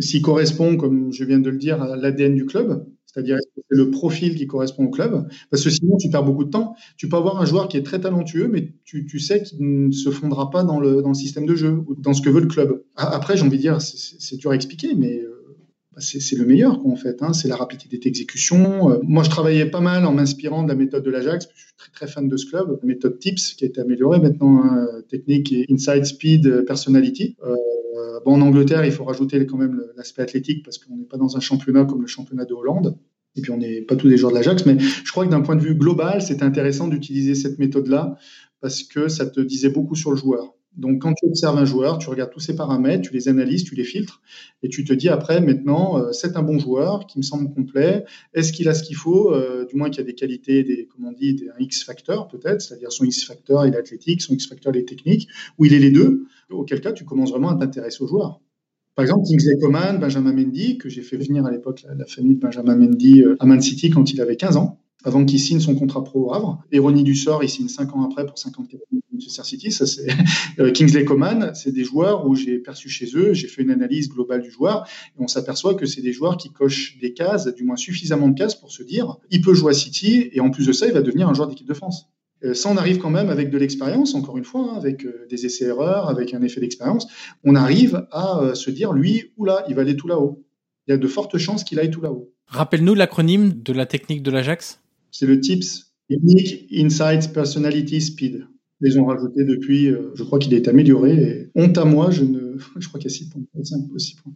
S'il correspond, comme je viens de le dire, à l'ADN du club, c'est-à-dire que c'est le profil qui correspond au club, parce que sinon tu perds beaucoup de temps. Tu peux avoir un joueur qui est très talentueux, mais tu, sais qu'il ne se fondera pas dans le, dans le système de jeu ou dans ce que veut le club. Après, j'ai envie de dire, c'est dur à expliquer, mais euh, bah, c'est le meilleur quoi, en fait. Hein. C'est la rapidité d'exécution. Euh, moi, je travaillais pas mal en m'inspirant de la méthode de l'Ajax. Je suis très très fan de ce club. La méthode TIPS qui a été améliorée maintenant, hein, technique et Inside Speed Personality. Euh, bon, en Angleterre, il faut rajouter quand même l'aspect athlétique parce qu'on n'est pas dans un championnat comme le championnat de Hollande. Et puis, on n'est pas tous des joueurs de l'Ajax, mais je crois que d'un point de vue global, c'est intéressant d'utiliser cette méthode-là parce que ça te disait beaucoup sur le joueur. Donc, quand tu observes un joueur, tu regardes tous ses paramètres, tu les analyses, tu les filtres, et tu te dis après, maintenant, euh, c'est un bon joueur qui me semble complet. Est-ce qu'il a ce qu'il faut euh, Du moins, qu'il a des qualités, des, comme on dit, des, un X-factor peut-être, c'est-à-dire son X-factor, est athlétique, son X-factor, est technique, ou il est les deux. Auquel cas, tu commences vraiment à t'intéresser au joueur. Par exemple, Kingsley Coman, Benjamin Mendy, que j'ai fait venir à l'époque la, famille de Benjamin Mendy euh, à Man City quand il avait 15 ans, avant qu'il signe son contrat pro au Havre. Et Ronnie Dussort, il signe 5 ans après pour 54 millions de Manchester City. Euh, Kingsley Coman, c'est des joueurs où j'ai perçu chez eux, j'ai fait une analyse globale du joueur, et on s'aperçoit que c'est des joueurs qui cochent des cases, du moins suffisamment de cases pour se dire, il peut jouer à City, et en plus de ça, il va devenir un joueur d'équipe de France. Euh, ça, on arrive quand même avec de l'expérience, encore une fois, hein, avec euh, des essais-erreurs, avec un effet d'expérience. On arrive à euh, se dire, lui, oula, il va aller tout là-haut. Il y a de fortes chances qu'il aille tout là-haut. Rappelle-nous l'acronyme de la technique de l'Ajax. C'est le TIPS, Technique, Insights, Personality, Speed. Ils ont rajouté depuis, je crois qu'il est amélioré. Et honte à moi, je ne je crois qu'il y a 6 points, 5 points, 6 points,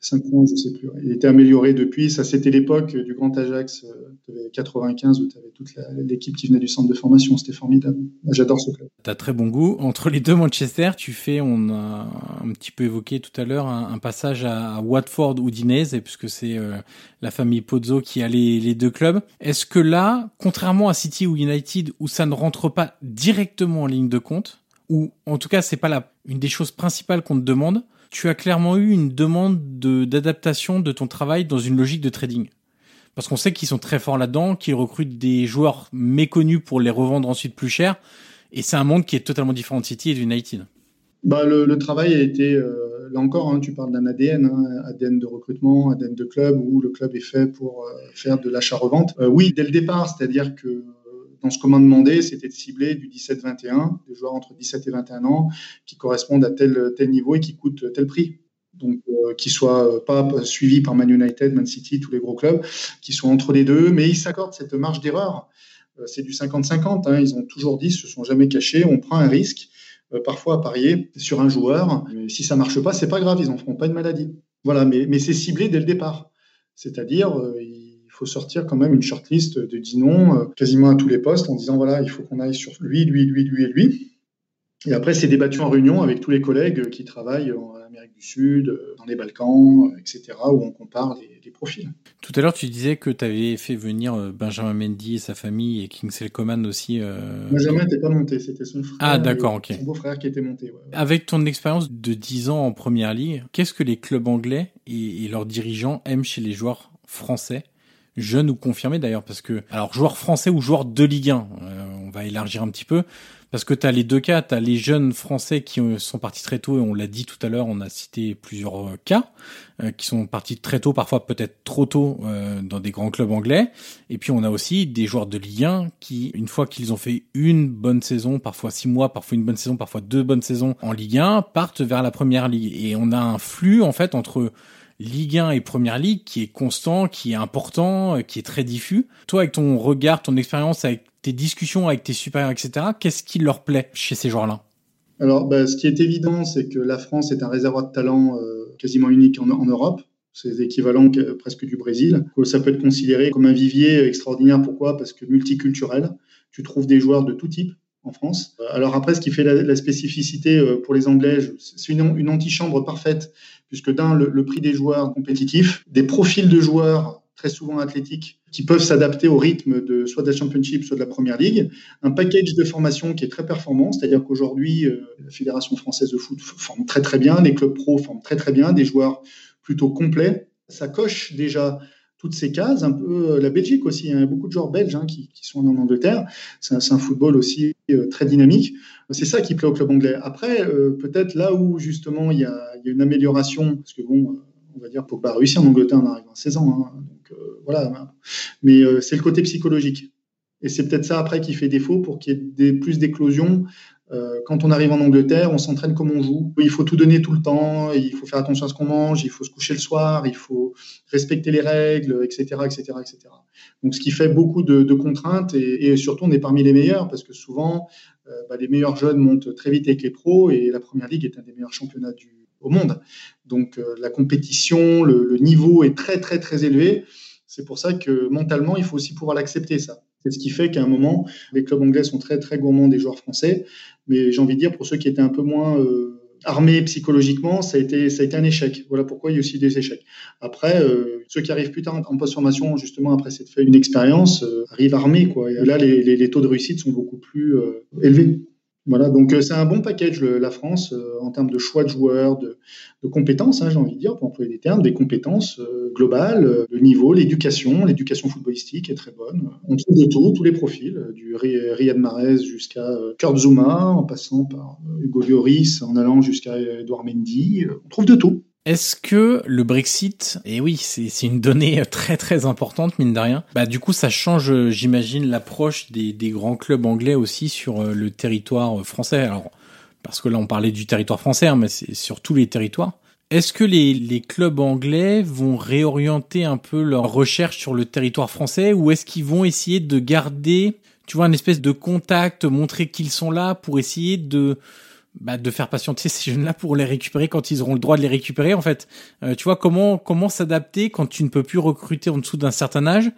5 points, je ne sais plus. Il était amélioré depuis. Ça, c'était l'époque du Grand Ajax, euh, 95, où tu avais toute l'équipe qui venait du centre de formation. C'était formidable. J'adore ce club. Tu as très bon goût. Entre les deux Manchester, tu fais, on a un petit peu évoqué tout à l'heure, un, passage à, Watford ou Dinez, puisque c'est euh, la famille Pozzo qui a les deux clubs. Est-ce que là, contrairement à City ou United, où ça ne rentre pas directement en ligne de compte, ou en tout cas c'est pas la, une des choses principales qu'on te demande, tu as clairement eu une demande d'adaptation de, ton travail dans une logique de trading. Parce qu'on sait qu'ils sont très forts là-dedans, qu'ils recrutent des joueurs méconnus pour les revendre ensuite plus cher. Et c'est un monde qui est totalement différent de City et d'United. Bah, le, travail a été, euh, là encore, hein, tu parles d'un ADN, hein, ADN de recrutement, ADN de club, où le club est fait pour euh, faire de l'achat-revente. Euh, oui, dès le départ, c'est-à-dire que m'a demandé, c'était de cibler du 17-21, des joueurs entre 17 et 21 ans qui correspondent à tel, tel niveau et qui coûtent tel prix. Donc, euh, qui soient pas suivis par Man United, Man City, tous les gros clubs, qui soient entre les deux, mais ils s'accordent cette marge d'erreur. Euh, c'est du 50-50. Hein. Ils ont toujours dit, se sont jamais cachés. On prend un risque, euh, parfois à parier sur un joueur. Si ça marche pas, c'est pas grave. Ils en feront pas une maladie. Voilà, mais, mais c'est ciblé dès le départ. C'est-à-dire, faut sortir quand même une shortlist de 10 noms euh, quasiment à tous les postes en disant voilà, il faut qu'on aille sur lui, lui, lui, lui et lui. Et après, c'est débattu en réunion avec tous les collègues qui travaillent en Amérique du Sud, euh, dans les Balkans, euh, etc., où on compare les, profils. Tout à l'heure, tu disais que tu avais fait venir Benjamin Mendy et sa famille et Kingsley Coman aussi. Benjamin n'était pas monté, c'était son frère. Ah, d'accord, ok. Son beau-frère qui était monté. Avec ton expérience de 10 ans en première ligue, qu'est-ce que les clubs anglais et leurs dirigeants aiment chez les joueurs français? Jeune ou confirmé d'ailleurs, parce que alors joueur français ou joueur de Ligue 1, euh, on va élargir un petit peu, parce que tu as les deux cas, tu as les jeunes français qui sont partis très tôt, et on l'a dit tout à l'heure, on a cité plusieurs euh, cas, euh, qui sont partis très tôt, parfois peut-être trop tôt dans des grands clubs anglais, et puis on a aussi des joueurs de Ligue 1 qui, une fois qu'ils ont fait une bonne saison, parfois six mois, parfois une bonne saison, parfois deux bonnes saisons en Ligue 1, partent vers la première ligue, et on a un flux en fait entre Ligue 1 et Première Ligue qui est constant, qui est important, euh, qui est très diffus. Toi, avec ton regard, ton expérience, avec tes discussions avec tes supérieurs, etc., qu'est-ce qui leur plaît chez ces joueurs-là? Alors, bah, ce qui est évident, c'est que la France est un réservoir de talent euh, quasiment unique en, Europe. C'est l'équivalent presque du Brésil. Ça peut être considéré comme un vivier extraordinaire. Pourquoi? Parce que multiculturel. Tu trouves des joueurs de tout type en France. Alors après, ce qui fait la, spécificité euh, pour les Anglais, c'est une antichambre parfaite puisque d'un, le, prix des joueurs compétitifs, des profils de joueurs très souvent athlétiques, qui peuvent s'adapter au rythme de soit de la Championship, soit de la Première Ligue. Un package de formation qui est très performant, c'est-à-dire qu'aujourd'hui, euh, la Fédération française de foot forme très très bien, les clubs pro forment très très bien, des joueurs plutôt complets. Ça coche déjà toutes ces cases, un peu euh, la Belgique aussi. Il y a beaucoup de joueurs belges hein, qui, sont en Angleterre. C'est un, football aussi euh, très dynamique. C'est ça qui plaît au club anglais. Après, peut-être là où justement il y, a, une amélioration, parce que bon, on va dire Pogba a réussi en Angleterre en arrivant à 16 ans. Hein. Euh, voilà. Mais euh, c'est le côté psychologique. Et c'est peut-être ça après qui fait défaut pour qu'il y ait des, plus d'éclosions. Euh, quand on arrive en Angleterre, on s'entraîne comme on joue. Il faut tout donner tout le temps, il faut faire attention à ce qu'on mange, il faut se coucher le soir, il faut respecter les règles, etc., etc., etc. Donc, ce qui fait beaucoup de, contraintes et, surtout, on est parmi les meilleurs parce que souvent, bah, les meilleurs jeunes montent très vite avec les pros et la première ligue est un des meilleurs championnats du, au monde. Donc euh, la compétition, le, niveau est très très très élevé. C'est pour ça que mentalement, il faut aussi pouvoir l'accepter ça. C'est ce qui fait qu'à un moment, les clubs anglais sont très très gourmands des joueurs français. Mais j'ai envie de dire, pour ceux qui étaient un peu moins euh, armés psychologiquement, ça a, été, ça a été un échec. Voilà pourquoi il y a aussi des échecs. Après, euh, ceux qui arrivent plus tard en post-formation, justement après s'être fait une expérience, arrivent armés. Quoi. Et là, les, les, taux de réussite sont beaucoup plus élevés. Voilà, donc euh, c'est un bon package la France euh, en termes de choix de joueurs, de, compétences, hein, j'ai envie de dire, pour employer des termes, des compétences euh, globales, le niveau, l'éducation, l'éducation footballistique est très bonne. On trouve de tout, tous les profils, du Riyad Mahrez jusqu'à Kurt Zuma, en passant par Hugo Lloris, en allant jusqu'à Edouard Mendy, on trouve de tout. Est-ce que le Brexit, et oui, c'est une donnée très très importante mine de rien, bah du coup ça change, j'imagine, l'approche des, des, grands clubs anglais aussi sur euh, le territoire français. Alors parce que là on parlait du territoire français, hein, mais c'est sur tous les territoires. Est-ce que les, les clubs anglais vont réorienter un peu leur recherche sur le territoire français ou est-ce qu'ils vont essayer de garder, tu vois, une espèce de contact, montrer qu'ils sont là pour essayer de bah, de faire patienter ces jeunes-là pour les récupérer quand ils auront le droit de les récupérer. En fait, euh, tu vois comment comment s'adapter quand tu ne peux plus recruter en dessous d'un certain âge,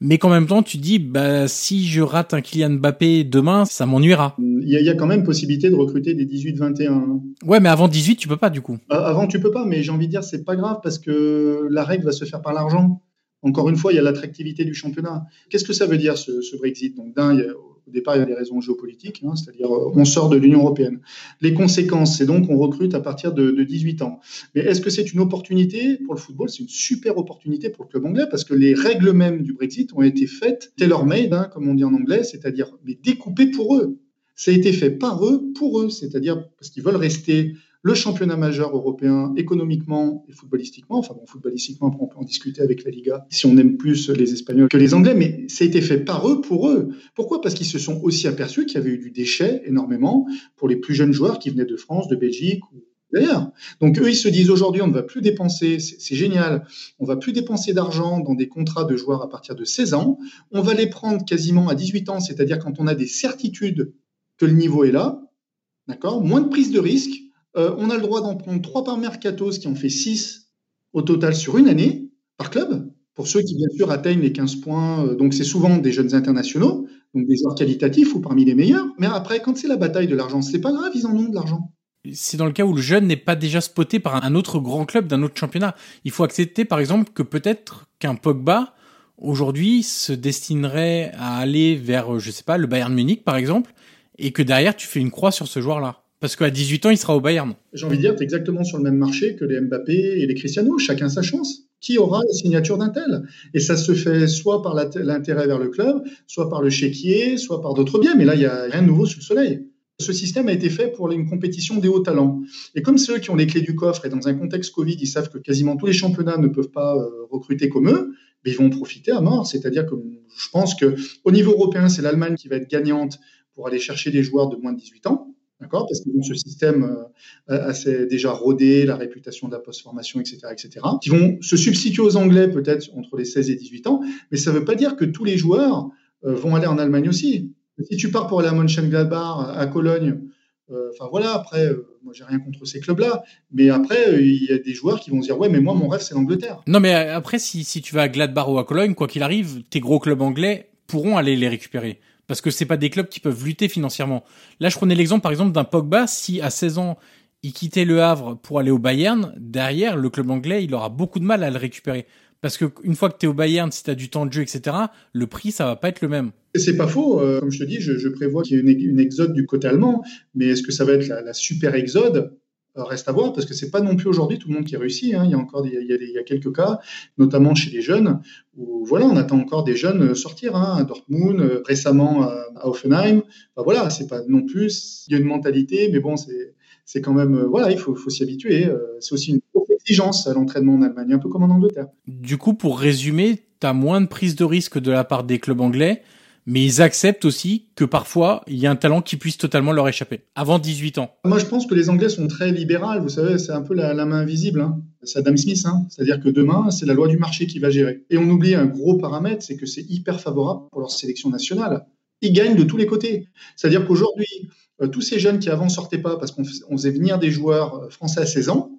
mais qu'en même temps tu dis bah si je rate un Kylian Mbappé demain, ça m'ennuiera. Il y, a, quand même possibilité de recruter des 18-21. Ouais, mais avant 18 tu peux pas du coup. Avant tu peux pas, mais j'ai envie de dire c'est pas grave parce que la règle va se faire par l'argent. Encore une fois, il y a l'attractivité du championnat. Qu'est-ce que ça veut dire ce, ce Brexit? Donc d'un, il y a au départ, il y a des raisons géopolitiques, hein, c'est-à-dire euh, on sort de l'Union européenne. Les conséquences, c'est donc on recrute à partir de, 18 ans. Mais est-ce que c'est une opportunité pour le football? C'est une super opportunité pour le club anglais parce que les règles mêmes du Brexit ont été faites tailor-made, hein, comme on dit en anglais, c'est-à-dire découpées pour eux. Ça a été fait par eux, pour eux, c'est-à-dire parce qu'ils veulent rester le championnat majeur européen économiquement et footballistiquement. Enfin bon, footballistiquement, on peut en discuter avec la Liga si on aime plus les Espagnols que les Anglais, mais ça a été fait par eux pour eux. Pourquoi? Parce qu'ils se sont aussi aperçus qu'il y avait eu du déchet énormément pour les plus jeunes joueurs qui venaient de France, de Belgique ou d'ailleurs. Donc eux, ils se disent aujourd'hui, on ne va plus dépenser, c'est génial, on va plus dépenser d'argent dans des contrats de joueurs à partir de 16 ans, on va les prendre quasiment à 18 ans, c'est-à-dire quand on a des certitudes que le niveau est là, d'accord? Moins de prise de risque, euh, on a le droit d'en prendre trois par mercato, qui en fait 6 au total sur une année par club. Pour ceux qui, bien sûr, atteignent les 15 points, euh, donc c'est souvent des jeunes internationaux, donc des joueurs qualitatifs ou parmi les meilleurs. Mais après, quand c'est la bataille de l'argent, c'est pas grave, ils en ont de l'argent. C'est dans le cas où le jeune n'est pas déjà spoté par un autre grand club d'un autre championnat. Il faut accepter, par exemple, que peut-être qu'un Pogba, aujourd'hui, se destinerait à aller vers, je sais pas, le Bayern Munich, par exemple, et que derrière, tu fais une croix sur ce joueur-là. Parce qu'à 18 ans, il sera au Bayern. J'ai envie de dire, tu es exactement sur le même marché que les Mbappé et les Cristiano. Chacun sa chance. Qui aura la signature d'un tel? Et ça se fait soit par l'intérêt vers le club, soit par le chéquier, soit par d'autres biens. Mais là, il n'y a rien de nouveau sous le soleil. Ce système a été fait pour une compétition des hauts talents. Et comme ceux qui ont les clés du coffre et dans un contexte Covid, ils savent que quasiment tous les championnats ne peuvent pas euh, recruter comme eux, mais ils vont profiter à mort. C'est-à-dire que je pense que au niveau européen, c'est l'Allemagne qui va être gagnante pour aller chercher des joueurs de moins de 18 ans. D'accord Parce qu'ils ont ce système euh, assez déjà rodé, la réputation de la post-formation, etc., etc., qui vont se substituer aux Anglais peut-être entre les 16 et 18 ans, mais ça ne veut pas dire que tous les joueurs euh, vont aller en Allemagne aussi. Si tu pars pour aller à Mönchengladbach, à Cologne, euh, enfin voilà, après, moi j'ai rien contre ces clubs-là, mais après, il y a des joueurs qui vont se dire, ouais, mais moi mon rêve c'est l'Angleterre. Non, mais après, si, si tu vas à Gladbach ou à Cologne, quoi qu'il arrive, tes gros clubs anglais pourront aller les récupérer parce que c'est pas des clubs qui peuvent lutter financièrement. Là, je prenais l'exemple par exemple d'un Pogba, si à 16 ans il quittait le Havre pour aller au Bayern, derrière le club anglais, il aura beaucoup de mal à le récupérer Parce que une fois que tu es au Bayern, si tu as du temps de jeu, etc., le prix, ça va pas être le même. C'est pas faux. Euh, comme je te dis, je, prévois qu'il y ait une, exode du côté allemand. Mais est-ce que ça va être la, super exode? Reste à voir, parce que c'est pas non plus aujourd'hui tout le monde qui réussit. Hein. Il y a encore il y a, quelques cas, notamment chez les jeunes, où voilà, on attend encore des jeunes sortir. Hein, à Dortmund, euh, récemment à Offenheim. Enfin, voilà, c'est pas non plus. Il y a une mentalité, mais bon, c'est c'est quand même voilà, il faut, faut s'y habituer. C'est aussi une exigence à l'entraînement en Allemagne, un peu comme en Angleterre. Du coup, pour résumer, tu as moins de prise de risque de la part des clubs anglais, mais ils acceptent aussi que parfois, il y a un talent qui puisse totalement leur échapper, avant 18 ans. Moi, je pense que les Anglais sont très libéraux, vous savez, c'est un peu la, main invisible. Hein. C'est Adam Smith, hein. c'est-à-dire que demain, c'est la loi du marché qui va gérer. Et on oublie un gros paramètre, c'est que c'est hyper favorable pour leur sélection nationale. Ils gagnent de tous les côtés. C'est-à-dire qu'aujourd'hui, euh, tous ces jeunes qui avant sortaient pas parce qu'on faisait venir des joueurs euh, français à 16 ans,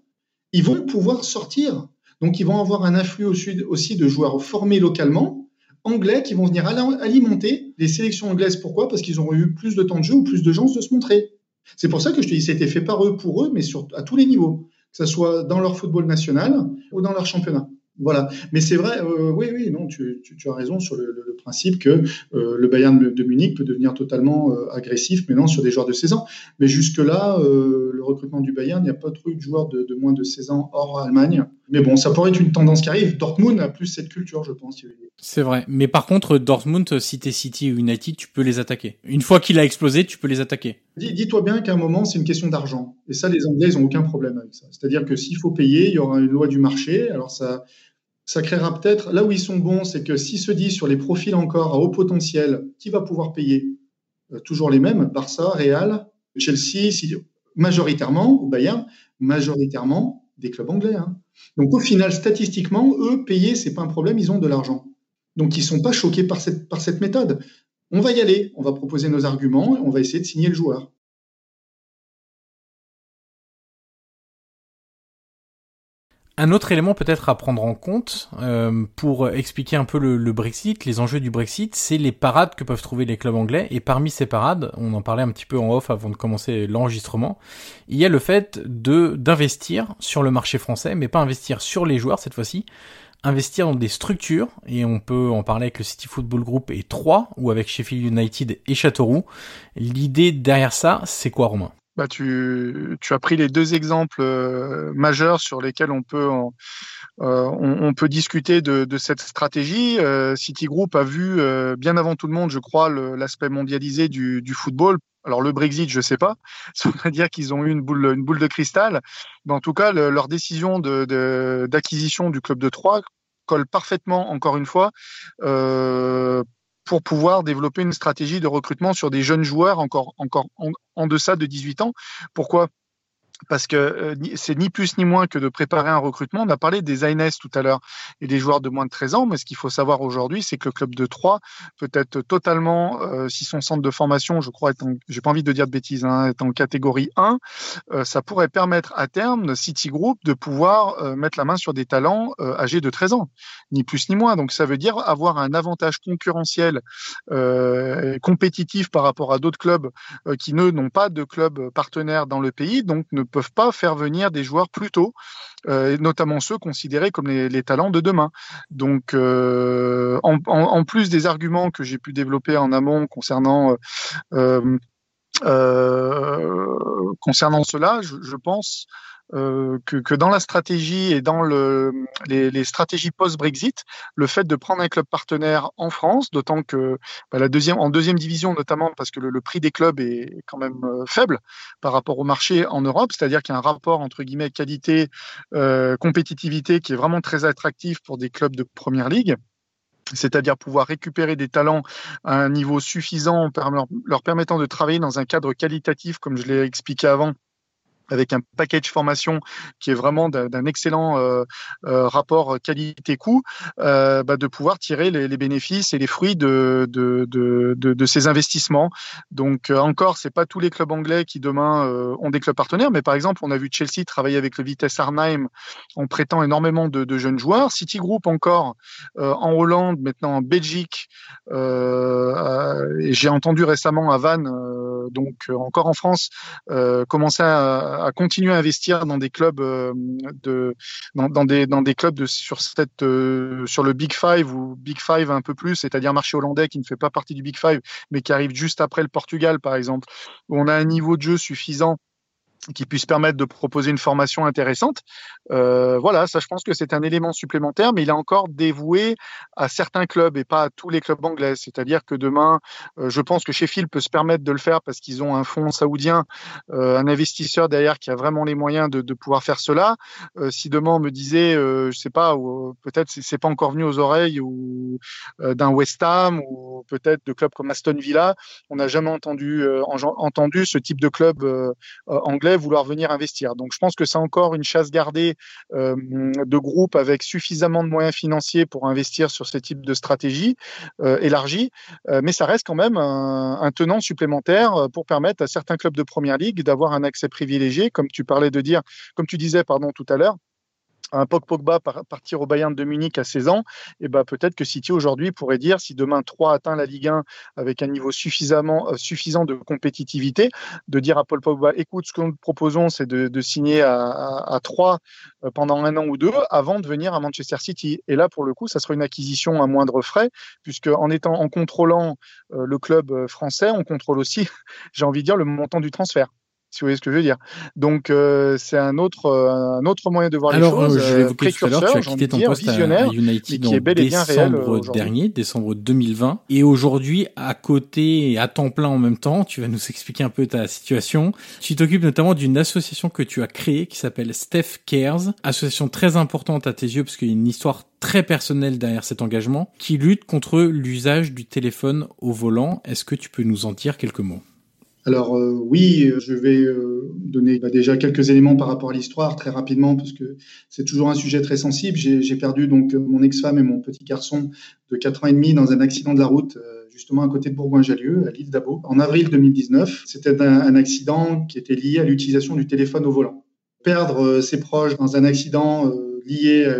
ils vont pouvoir sortir. Donc, ils vont avoir un afflux aussi de joueurs formés localement, anglais, qui vont venir alimenter les sélections anglaises. Pourquoi? Parce qu'ils auront eu plus de temps de jeu ou plus de chances de se montrer. C'est pour ça que je te dis, c'était fait par eux, pour eux, mais à tous les niveaux, que ce soit dans leur football national ou dans leur championnat. Voilà. Mais c'est vrai, euh, oui, oui, non, tu, as raison sur le, principe que euh, le Bayern de, Munich peut devenir totalement euh, agressif maintenant sur des joueurs de 16 ans. Mais jusque-là, le recrutement du Bayern, il n'y a pas trop de joueurs de, moins de 16 ans hors Allemagne. Mais bon, ça pourrait être une tendance qui arrive. Dortmund a plus cette culture, je pense. C'est vrai. Mais par contre, Dortmund, si t'es City ou United, tu peux les attaquer. Une fois qu'il a explosé, tu peux les attaquer. Dis-toi bien qu'à un moment, c'est une question d'argent. Et ça, les Anglais, ils n'ont aucun problème avec ça. C'est-à-dire que s'il faut payer, il y aura une loi du marché. Alors ça, ça créera peut-être, là où ils sont bons, c'est que s'ils se disent sur les profils encore à haut potentiel, qui va pouvoir payer? Euh, Toujours les mêmes, Barça, Real, Chelsea, majoritairement, ou Bayern, majoritairement des clubs anglais. Hein. Donc au final, statistiquement, eux, payer, c'est pas un problème, ils ont de l'argent. Donc ils sont pas choqués par cette, par cette méthode. On va y aller, on va proposer nos arguments, et on va essayer de signer le joueur. Un autre élément peut-être à prendre en compte euh, pour expliquer un peu le, Brexit, les enjeux du Brexit, c'est les parades que peuvent trouver les clubs anglais. Et parmi ces parades, on en parlait un petit peu en off avant de commencer l'enregistrement, il y a le fait de d'investir sur le marché français, mais pas investir sur les joueurs cette fois-ci, investir dans des structures, et on peut en parler avec le City Football Group et 3, ou avec Sheffield United et Châteauroux. L'idée derrière ça, c'est quoi Romain? Bah, tu, tu, as pris les deux exemples euh, majeurs sur lesquels on peut, euh, on, peut discuter de, de cette stratégie. Euh, Citigroup a vu bien avant tout le monde, je crois, l'aspect mondialisé du, football. Alors le Brexit, je sais pas. Ça veut dire qu'ils ont eu une boule, une boule de cristal. Mais en tout cas, leur décision d'acquisition de, du club de Troyes colle parfaitement, encore une fois, euh, pour pouvoir développer une stratégie de recrutement sur des jeunes joueurs encore, encore en, en deçà de 18 ans. Pourquoi? Parce que euh, c'est ni plus ni moins que de préparer un recrutement. On a parlé des ANS tout à l'heure et des joueurs de moins de 13 ans, mais ce qu'il faut savoir aujourd'hui, c'est que le club de 3 peut être totalement, euh, si son centre de formation, je crois, j'ai pas envie de dire de bêtises, hein, est en catégorie 1, euh, ça pourrait permettre à terme Citigroup de pouvoir mettre la main sur des talents âgés de 13 ans, ni plus ni moins. Donc ça veut dire avoir un avantage concurrentiel compétitif par rapport à d'autres clubs qui ne n'ont pas de club partenaire dans le pays, donc ne peuvent pas faire venir des joueurs plus tôt, euh, notamment ceux considérés comme les, talents de demain. Donc, euh, en, plus des arguments que j'ai pu développer en amont concernant euh, concernant cela, je pense euh, que, dans la stratégie et dans le, les, stratégies post-Brexit, le fait de prendre un club partenaire en France, d'autant que bah, deuxième, en deuxième division notamment, parce que le, prix des clubs est quand même euh, faible par rapport au marché en Europe, c'est-à-dire qu'il y a un rapport entre guillemets qualité, euh, qui est vraiment très attractif pour des clubs de première ligue. C'est-à-dire pouvoir récupérer des talents à un niveau suffisant, leur permettant de travailler dans un cadre qualitatif, comme je l'ai expliqué avant, avec un package formation qui est vraiment d'un excellent euh, euh, rapport qualité-coût, euh, bah, de pouvoir tirer les, bénéfices et les fruits de, de, de, ces investissements. Donc encore, c'est pas tous les clubs anglais qui demain ont des clubs partenaires, mais par exemple, on a vu Chelsea travailler avec le Vitesse Arnhem en prêtant énormément de, jeunes joueurs. Citigroup encore en Hollande, maintenant en Belgique. j'ai entendu récemment à Vannes, donc encore en France, commencer à, continuer à investir dans des clubs de dans, des dans des clubs de sur cette sur le Big Five ou Big Five un peu plus, c'est-à-dire marché hollandais qui ne fait pas partie du Big Five, mais qui arrive juste après le Portugal par exemple, où on a un niveau de jeu suffisant qui puisse permettre de proposer une formation intéressante. Euh, voilà, ça je pense que c'est un élément supplémentaire, mais il est encore dévoué à certains clubs et pas à tous les clubs anglais. C'est-à-dire que demain, euh, je pense que Sheffield peut se permettre de le faire parce qu'ils ont un fonds saoudien, euh, un investisseur derrière qui a vraiment les moyens de, de pouvoir faire cela. Euh, si demain on me disait, je sais pas, peut-être c'est pas encore venu aux oreilles ou d'un West Ham ou peut-être de clubs comme Aston Villa, on n'a jamais entendu entendu ce type de club anglais vouloir venir investir. Donc je pense que c'est encore une chasse gardée euh, de groupes avec suffisamment de moyens financiers pour investir sur ce type de stratégie euh, élargie, euh, mais ça reste quand même un, un, tenant supplémentaire pour permettre à certains clubs de première ligue d'avoir un accès privilégié, comme tu parlais de dire, comme tu disais pardon tout à l'heure un Pog Pogba partir au Bayern de Munich à 16 ans, et ben peut-être que City aujourd'hui pourrait dire si demain 3 atteint la Ligue 1 avec un niveau suffisamment euh, suffisant de compétitivité, de dire à Paul Pogba écoute ce que nous proposons c'est de, de, signer à, à, à 3 euh, pendant un an ou deux avant de venir à Manchester City. Et là pour le coup ça sera une acquisition à moindre frais puisque en étant en contrôlant euh, le club français, on contrôle aussi, j'ai envie de dire le montant du transfert si vous voyez ce que je veux dire. Donc euh, c'est un autre euh, un autre moyen de voir les choses. Alors, je l'évoquais tout à l'heure, tu as quitté ton poste à, United en décembre dernier, décembre 2020, et aujourd'hui à côté et à temps plein en même temps, tu vas nous expliquer un peu ta situation. Tu t'occupes notamment d'une association que tu as créée qui s'appelle Steph Cares, association très importante à tes yeux parce qu'il y a une histoire très personnelle derrière cet engagement, qui lutte contre l'usage du téléphone au volant. Est-ce que tu peux nous en dire quelques mots? Alors euh, oui, je vais euh, donner bah, déjà quelques éléments par rapport à l'histoire très rapidement parce que c'est toujours un sujet très sensible. J'ai perdu donc mon ex-femme et mon petit garçon de 4 ans et demi dans un accident de la route euh, justement à côté de Bourgoin-Jallieu, à l'île d'Abo, en avril 2019. C'était un, un, accident qui était lié à l'utilisation du téléphone au volant. Perdre ses proches dans un accident lié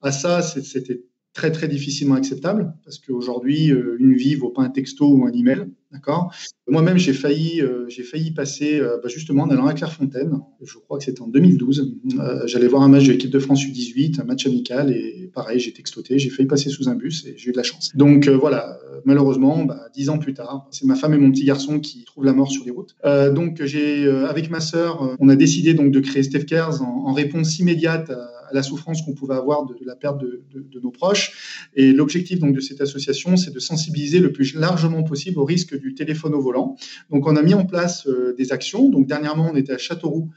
à ça, c'était très très difficilement acceptable parce qu'aujourd'hui une vie vaut pas un texto ou un email. D'accord? Moi-même, j'ai failli, euh, j'ai failli passer, euh, bah justement, en allant à Clairefontaine. Je crois que c'était en 2012. Euh, j'allais voir un match de l'équipe de France U18, un match amical, et pareil, j'ai textoté. J'ai failli passer sous un bus et j'ai eu de la chance. Donc voilà, malheureusement, bah, dix ans plus tard, c'est ma femme et mon petit garçon qui trouvent la mort sur les routes. donc j'ai, avec ma sœur, on a décidé donc de créer Steph Cares en, en réponse immédiate à, la souffrance qu'on pouvait avoir de, la perte de, nos proches. Et l'objectif donc de cette association, c'est de sensibiliser le plus largement possible au risque du téléphone au volant. Donc, on a mis en place euh, des actions. Donc, dernièrement, on était à Châteauroux,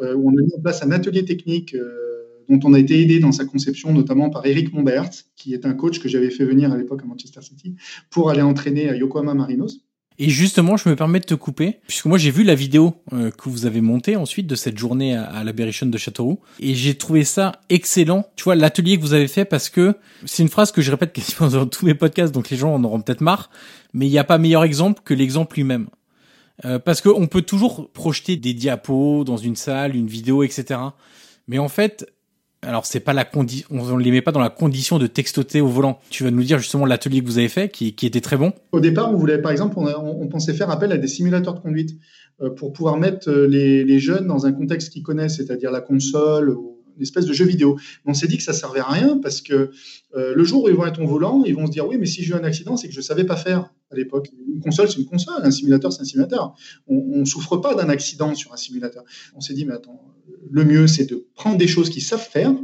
euh, où on a mis en place un atelier technique euh, dont on a été aidé dans sa conception, notamment par Eric Mombert, qui est un coach que j'avais fait venir à l'époque à Manchester City, pour aller entraîner à Yokohama Marinos. Et justement, je me permets de te couper, puisque moi j'ai vu la vidéo euh, que vous avez montée ensuite de cette journée à, à l'Aberration de Châteauroux, et j'ai trouvé ça excellent. Tu vois, l'atelier que vous avez fait, parce que c'est une phrase que je répète quasiment dans tous mes podcasts, donc les gens en auront peut-être marre, mais il n'y a pas meilleur exemple que l'exemple lui-même. Euh, parce qu'on peut toujours projeter des diapos dans une salle, une vidéo, etc. Mais en fait, alors c'est pas la condition, on ne les met pas dans la condition de textoter au volant. Tu vas nous dire justement l'atelier que vous avez fait, qui, était très bon. Au départ, on voulait, par exemple, on, pensait faire appel à des simulateurs de conduite euh, pour pouvoir mettre euh, les, jeunes dans un contexte qu'ils connaissent, c'est-à-dire la console ou une espèce de jeu vidéo. Mais on s'est dit que ça servait à rien parce que euh, le jour où ils vont être au volant, ils vont se dire oui, mais si j'ai eu un accident, c'est que je savais pas faire à l'époque. Une console, c'est une console, un simulateur, c'est un simulateur. On, ne souffre pas d'un accident sur un simulateur. On s'est dit mais attends, le mieux c'est de prendre des choses qu'ils savent faire,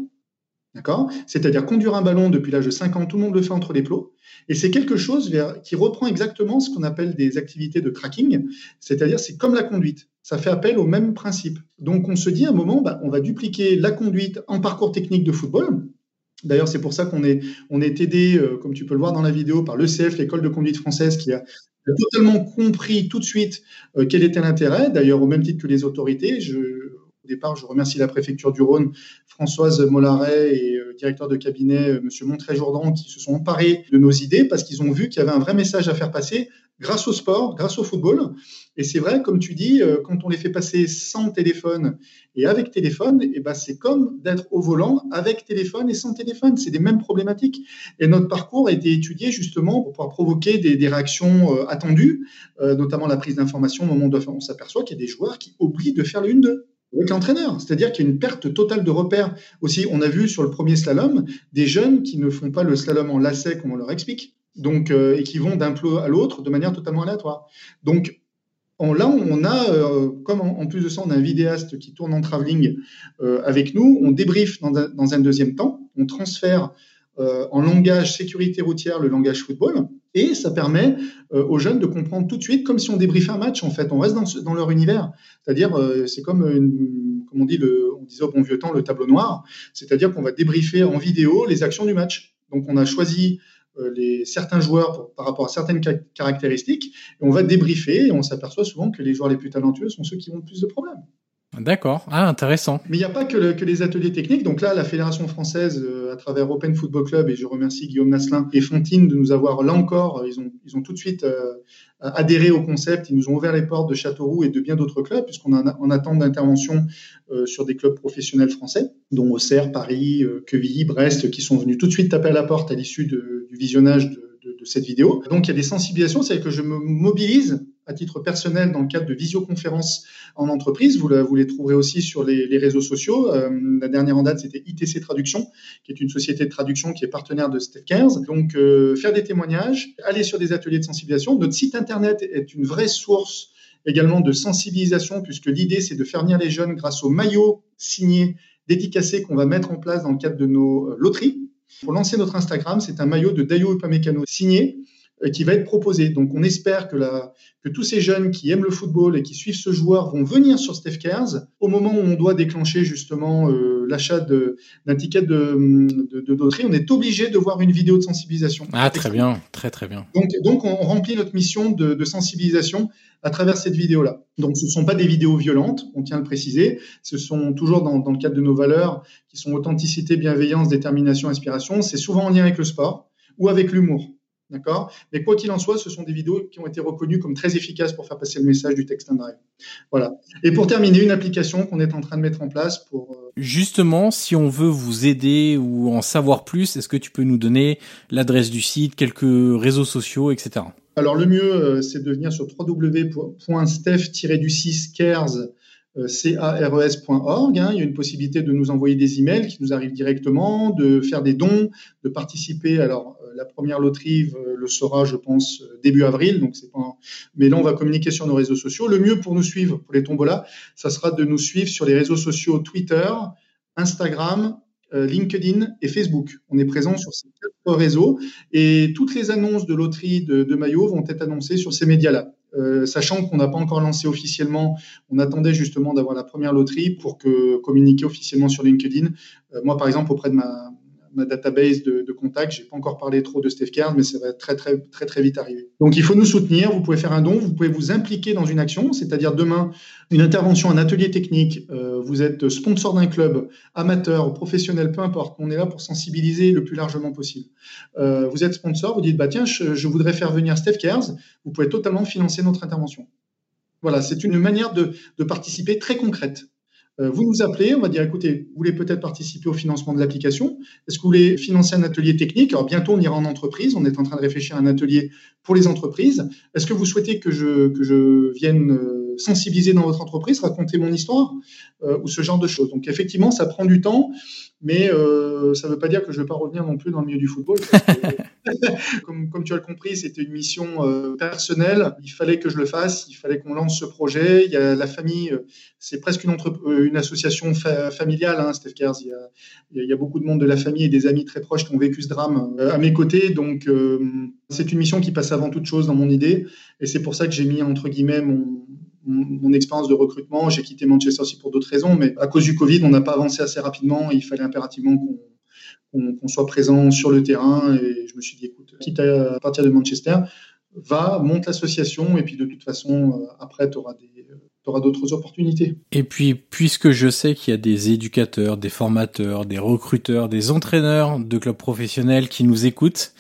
D'accord? C'est-à-dire conduire un ballon depuis l'âge de 5 ans, tout le monde le fait entre les plots. Et c'est quelque chose qui reprend exactement ce qu'on appelle des activités de tracking, c'est-à-dire c'est comme la conduite. Ça fait appel au même principe. Donc on se dit à un moment, bah, on va dupliquer la conduite en parcours technique de football. D'ailleurs, c'est pour ça qu'on est, on est aidé, euh, comme tu peux le voir dans la vidéo, par l'ECF, l'école de conduite française, qui a totalement compris tout de suite euh, quel était l'intérêt. D'ailleurs, au même titre que les autorités, je remercie la préfecture du Rhône, Françoise Mollaret et euh, directeur de cabinet, euh, Monsieur Montré-Jourdan, qui se sont emparés de nos idées parce qu'ils ont vu qu'il y avait un vrai message à faire passer grâce au sport, grâce au football. Et c'est vrai, comme tu dis, euh, quand on les fait passer sans téléphone et avec téléphone, et eh ben c'est comme d'être au volant avec téléphone et sans téléphone. C'est des mêmes problématiques. Et notre parcours a été étudié justement pour pouvoir provoquer des, réactions attendues, notamment la prise d'information au moment où on s'aperçoit qu'il y a des joueurs qui oublient de faire le 1-2 avec l'entraîneur. C'est-à-dire qu'il y a une perte totale de repères. Aussi, on a vu sur le premier slalom des jeunes qui ne font pas le slalom en lacet comme on leur explique, donc euh, et qui vont d'un plot à l'autre de manière totalement aléatoire. Donc là, on a, euh, comme en, plus de ça, on a un vidéaste qui tourne en travelling euh, avec nous, on débriefe dans un, deuxième temps, on transfère en langage sécurité routière le langage football, et ça permet aux jeunes de comprendre tout de suite, comme si on débriefait un match, en fait, on reste dans, leur univers. C'est-à-dire, c'est comme, comme on dit, le, on disait au bon vieux temps, le tableau noir, c'est-à-dire qu'on va débriefer en vidéo les actions du match. Donc, on a choisi euh, les, certains joueurs par rapport à certaines caractéristiques, et on va débriefer, et on s'aperçoit souvent que les joueurs les plus talentueux sont ceux qui ont le plus de problèmes. D'accord, ah intéressant. Mais il n'y a pas que, les ateliers techniques. Donc là, la Fédération française, euh, à travers Open Football Club, et je remercie Guillaume Nasselin et Fontine de nous avoir, là encore, ils ont, ils ont tout de suite euh, adhéré au concept, ils nous ont ouvert les portes de Châteauroux et de bien d'autres clubs, puisqu'on en attente d'intervention euh, sur des clubs professionnels français, dont Auxerre, Paris, Quevilly, Brest, qui sont venus tout de suite taper à la porte à l'issue du visionnage de, de, cette vidéo. Donc il y a des sensibilisations, c'est que je me mobilise à titre personnel dans le cadre de visioconférences en entreprise. Vous, les trouverez aussi sur les, réseaux sociaux. Euh, la dernière en date, c'était ITC Traduction, qui est une société de traduction qui est partenaire de Steph Cares. Donc, euh, faire des témoignages, aller sur des ateliers de sensibilisation. Notre site internet est une vraie source également de sensibilisation, puisque l'idée, c'est de faire venir les jeunes grâce aux maillots signés, dédicacés qu'on va mettre en place dans le cadre de nos euh, loteries. Pour lancer notre Instagram, c'est un maillot de Dayo Upamecano signé qui va être proposé. Donc, on espère que, la, que, tous ces jeunes qui aiment le football et qui suivent ce joueur vont venir sur Steph Cares au moment où on doit déclencher justement euh, l'achat d'un ticket de, de, de On est obligé de voir une vidéo de sensibilisation. Ah, très bien, très très bien. Donc, donc on remplit notre mission de, de sensibilisation à travers cette vidéo-là. Donc, ce ne sont pas des vidéos violentes, on tient à le préciser. Ce sont toujours dans, dans le cadre de nos valeurs qui sont authenticité, bienveillance, détermination, inspiration. C'est souvent en lien avec le sport ou avec l'humour. D'accord? Mais quoi qu'il en soit, ce sont des vidéos qui ont été reconnues comme très efficaces pour faire passer le message du text and drive. Voilà. Et pour terminer, une application qu'on est en train de mettre en place pour. Euh, Justement, si on veut vous aider ou en savoir plus, est-ce que tu peux nous donner l'adresse du site, quelques réseaux sociaux, etc. Alors le mieux, euh, c'est de venir sur www.steph-du6cares euh, cares.org. Hein. Il y a une possibilité de nous envoyer des emails qui nous arrivent directement, de faire des dons, de participer. Alors, euh, la première loterie euh, le sera, je pense, début avril. Donc c'est pas. Mais là, on va communiquer sur nos réseaux sociaux. Le mieux pour nous suivre, pour les tombolas, ça sera de nous suivre sur les réseaux sociaux Twitter, Instagram, LinkedIn et Facebook. On est présent sur ces quatre réseaux et toutes les annonces de loterie de, de vont être annoncées sur ces médias-là. Euh, sachant qu'on n'a pas encore lancé officiellement, on attendait justement d'avoir la première loterie pour que communiquer officiellement sur LinkedIn. Euh, moi, par exemple, auprès de ma, ma database de, de contacts. J'ai pas encore parlé trop de Steph Card, mais ça va très très très très vite arriver. Donc il faut nous soutenir. Vous pouvez faire un don, vous pouvez vous impliquer dans une action, c'est-à-dire demain une intervention, un atelier technique. Euh, vous êtes sponsor d'un club, amateur, professionnel, peu importe. On est là pour sensibiliser le plus largement possible. Euh, vous êtes sponsor, vous dites bah tiens, je, voudrais faire venir Steph Cares. Vous pouvez totalement financer notre intervention. Voilà, c'est une manière de participer très concrète. Euh, vous nous appelez, on va dire, écoutez, vous voulez peut-être participer au financement de l'application. Est-ce que vous voulez financer un atelier technique? Alors bientôt, on ira en entreprise, on est en train de réfléchir à un atelier pour les entreprises. Est-ce que vous souhaitez que je, que je vienne euh, sensibiliser dans votre entreprise, raconter mon histoire euh, ou ce genre de choses? Donc effectivement, ça prend du temps mais euh, ça ne veut pas dire que je ne vais pas revenir non plus dans le milieu du football. comme, comme, tu as compris, c'était une mission euh, personnelle. Il fallait que je le fasse, il fallait qu'on lance ce projet. Il y a la famille, euh, c'est presque une, une association familiale, hein, Steph Kers. Il y, a, il y, a, beaucoup de monde de la famille et des amis très proches qui ont vécu ce drame à mes côtés. Donc, c'est une mission qui passe avant toute chose dans mon idée. Et c'est pour ça que j'ai mis, entre guillemets, mon, mon, expérience de recrutement. J'ai quitté Manchester aussi pour d'autres raisons, mais à cause du Covid, on n'a pas avancé assez rapidement. il fallait impérativement qu'on soit présent sur le terrain. Et je me suis dit, écoute, quitte à partir de Manchester, va, monte l'association, et puis de toute façon, euh, après, tu auras d'autres opportunités. Et puis, puisque je sais qu'il y a des éducateurs, des formateurs, des recruteurs, des entraîneurs de clubs professionnels qui nous écoutent,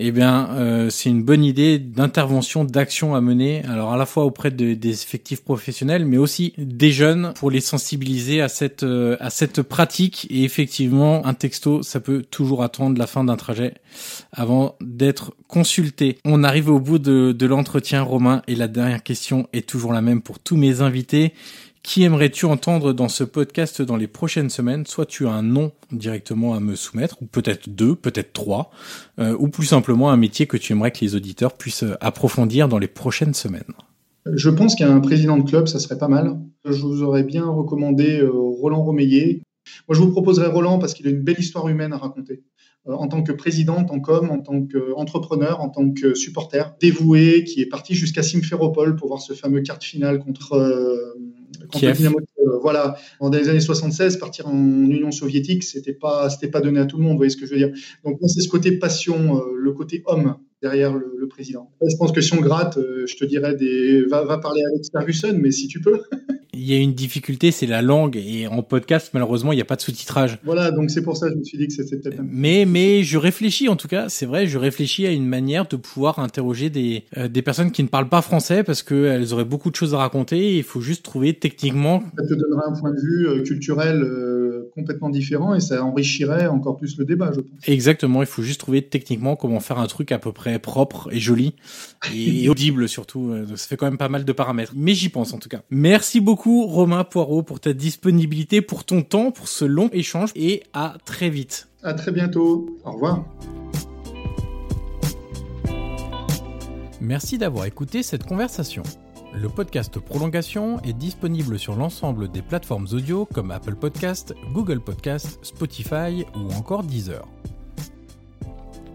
eh bien, euh, c'est une bonne idée d'intervention, d'action à mener. Alors à la fois auprès de, des effectifs professionnels, mais aussi des jeunes pour les sensibiliser à cette euh, à cette pratique. Et effectivement, un texto, ça peut toujours attendre la fin d'un trajet avant d'être consulté. On arrive au bout de l'entretien, Romain, et la dernière question est toujours la même pour tous mes invités. Qui aimerais-tu entendre dans ce podcast dans les prochaines semaines? Soit tu as un nom directement à me soumettre, ou peut-être deux, peut-être trois, euh, ou plus simplement un métier que tu aimerais que les auditeurs puissent approfondir dans les prochaines semaines. Je pense qu'un président de club, ça serait pas mal. Je vous aurais bien recommandé euh, Roland Romeillet. Moi, je vous proposerais Roland parce qu'il a une belle histoire humaine à raconter. Euh, en tant que président, en tant qu'homme, en tant qu'entrepreneur, en tant que supporter, dévoué, qui est parti jusqu'à Simferopol pour voir ce fameux quart de finale contre, euh, voilà, dans les années 76, partir en Union soviétique, c'était pas, c'était pas donné à tout le monde. Vous voyez ce que je veux dire Donc, c'est ce côté passion, le côté homme derrière le, président. Je pense que si on gratte, euh, je te dirais des... va, va parler avec Ferguson, mais si tu peux. il y a une difficulté, c'est la langue. Et en podcast, malheureusement, il n'y a pas de sous-titrage. Voilà, donc c'est pour ça que je me suis dit que c'était peut-être. Mais, mais je réfléchis, en tout cas, c'est vrai, je réfléchis à une manière de pouvoir interroger des, euh, des personnes qui ne parlent pas français parce qu'elles auraient beaucoup de choses à raconter. il faut juste trouver techniquement. Ça te donnera un point de vue euh, culturel complètement différent et ça enrichirait encore plus le débat, je pense. Exactement, il faut juste trouver techniquement comment faire un truc à peu près propre et joli et audible surtout. Euh, ça fait quand même pas mal de paramètres, mais j'y pense en tout cas. Merci beaucoup Romain Poirot pour ta disponibilité, pour ton temps, pour ce long échange et à très vite. À très bientôt. Au revoir. Merci d'avoir écouté cette conversation. Le podcast Prolongation est disponible sur l'ensemble des plateformes audio comme Apple Podcast, Google Podcast, Spotify ou encore Deezer.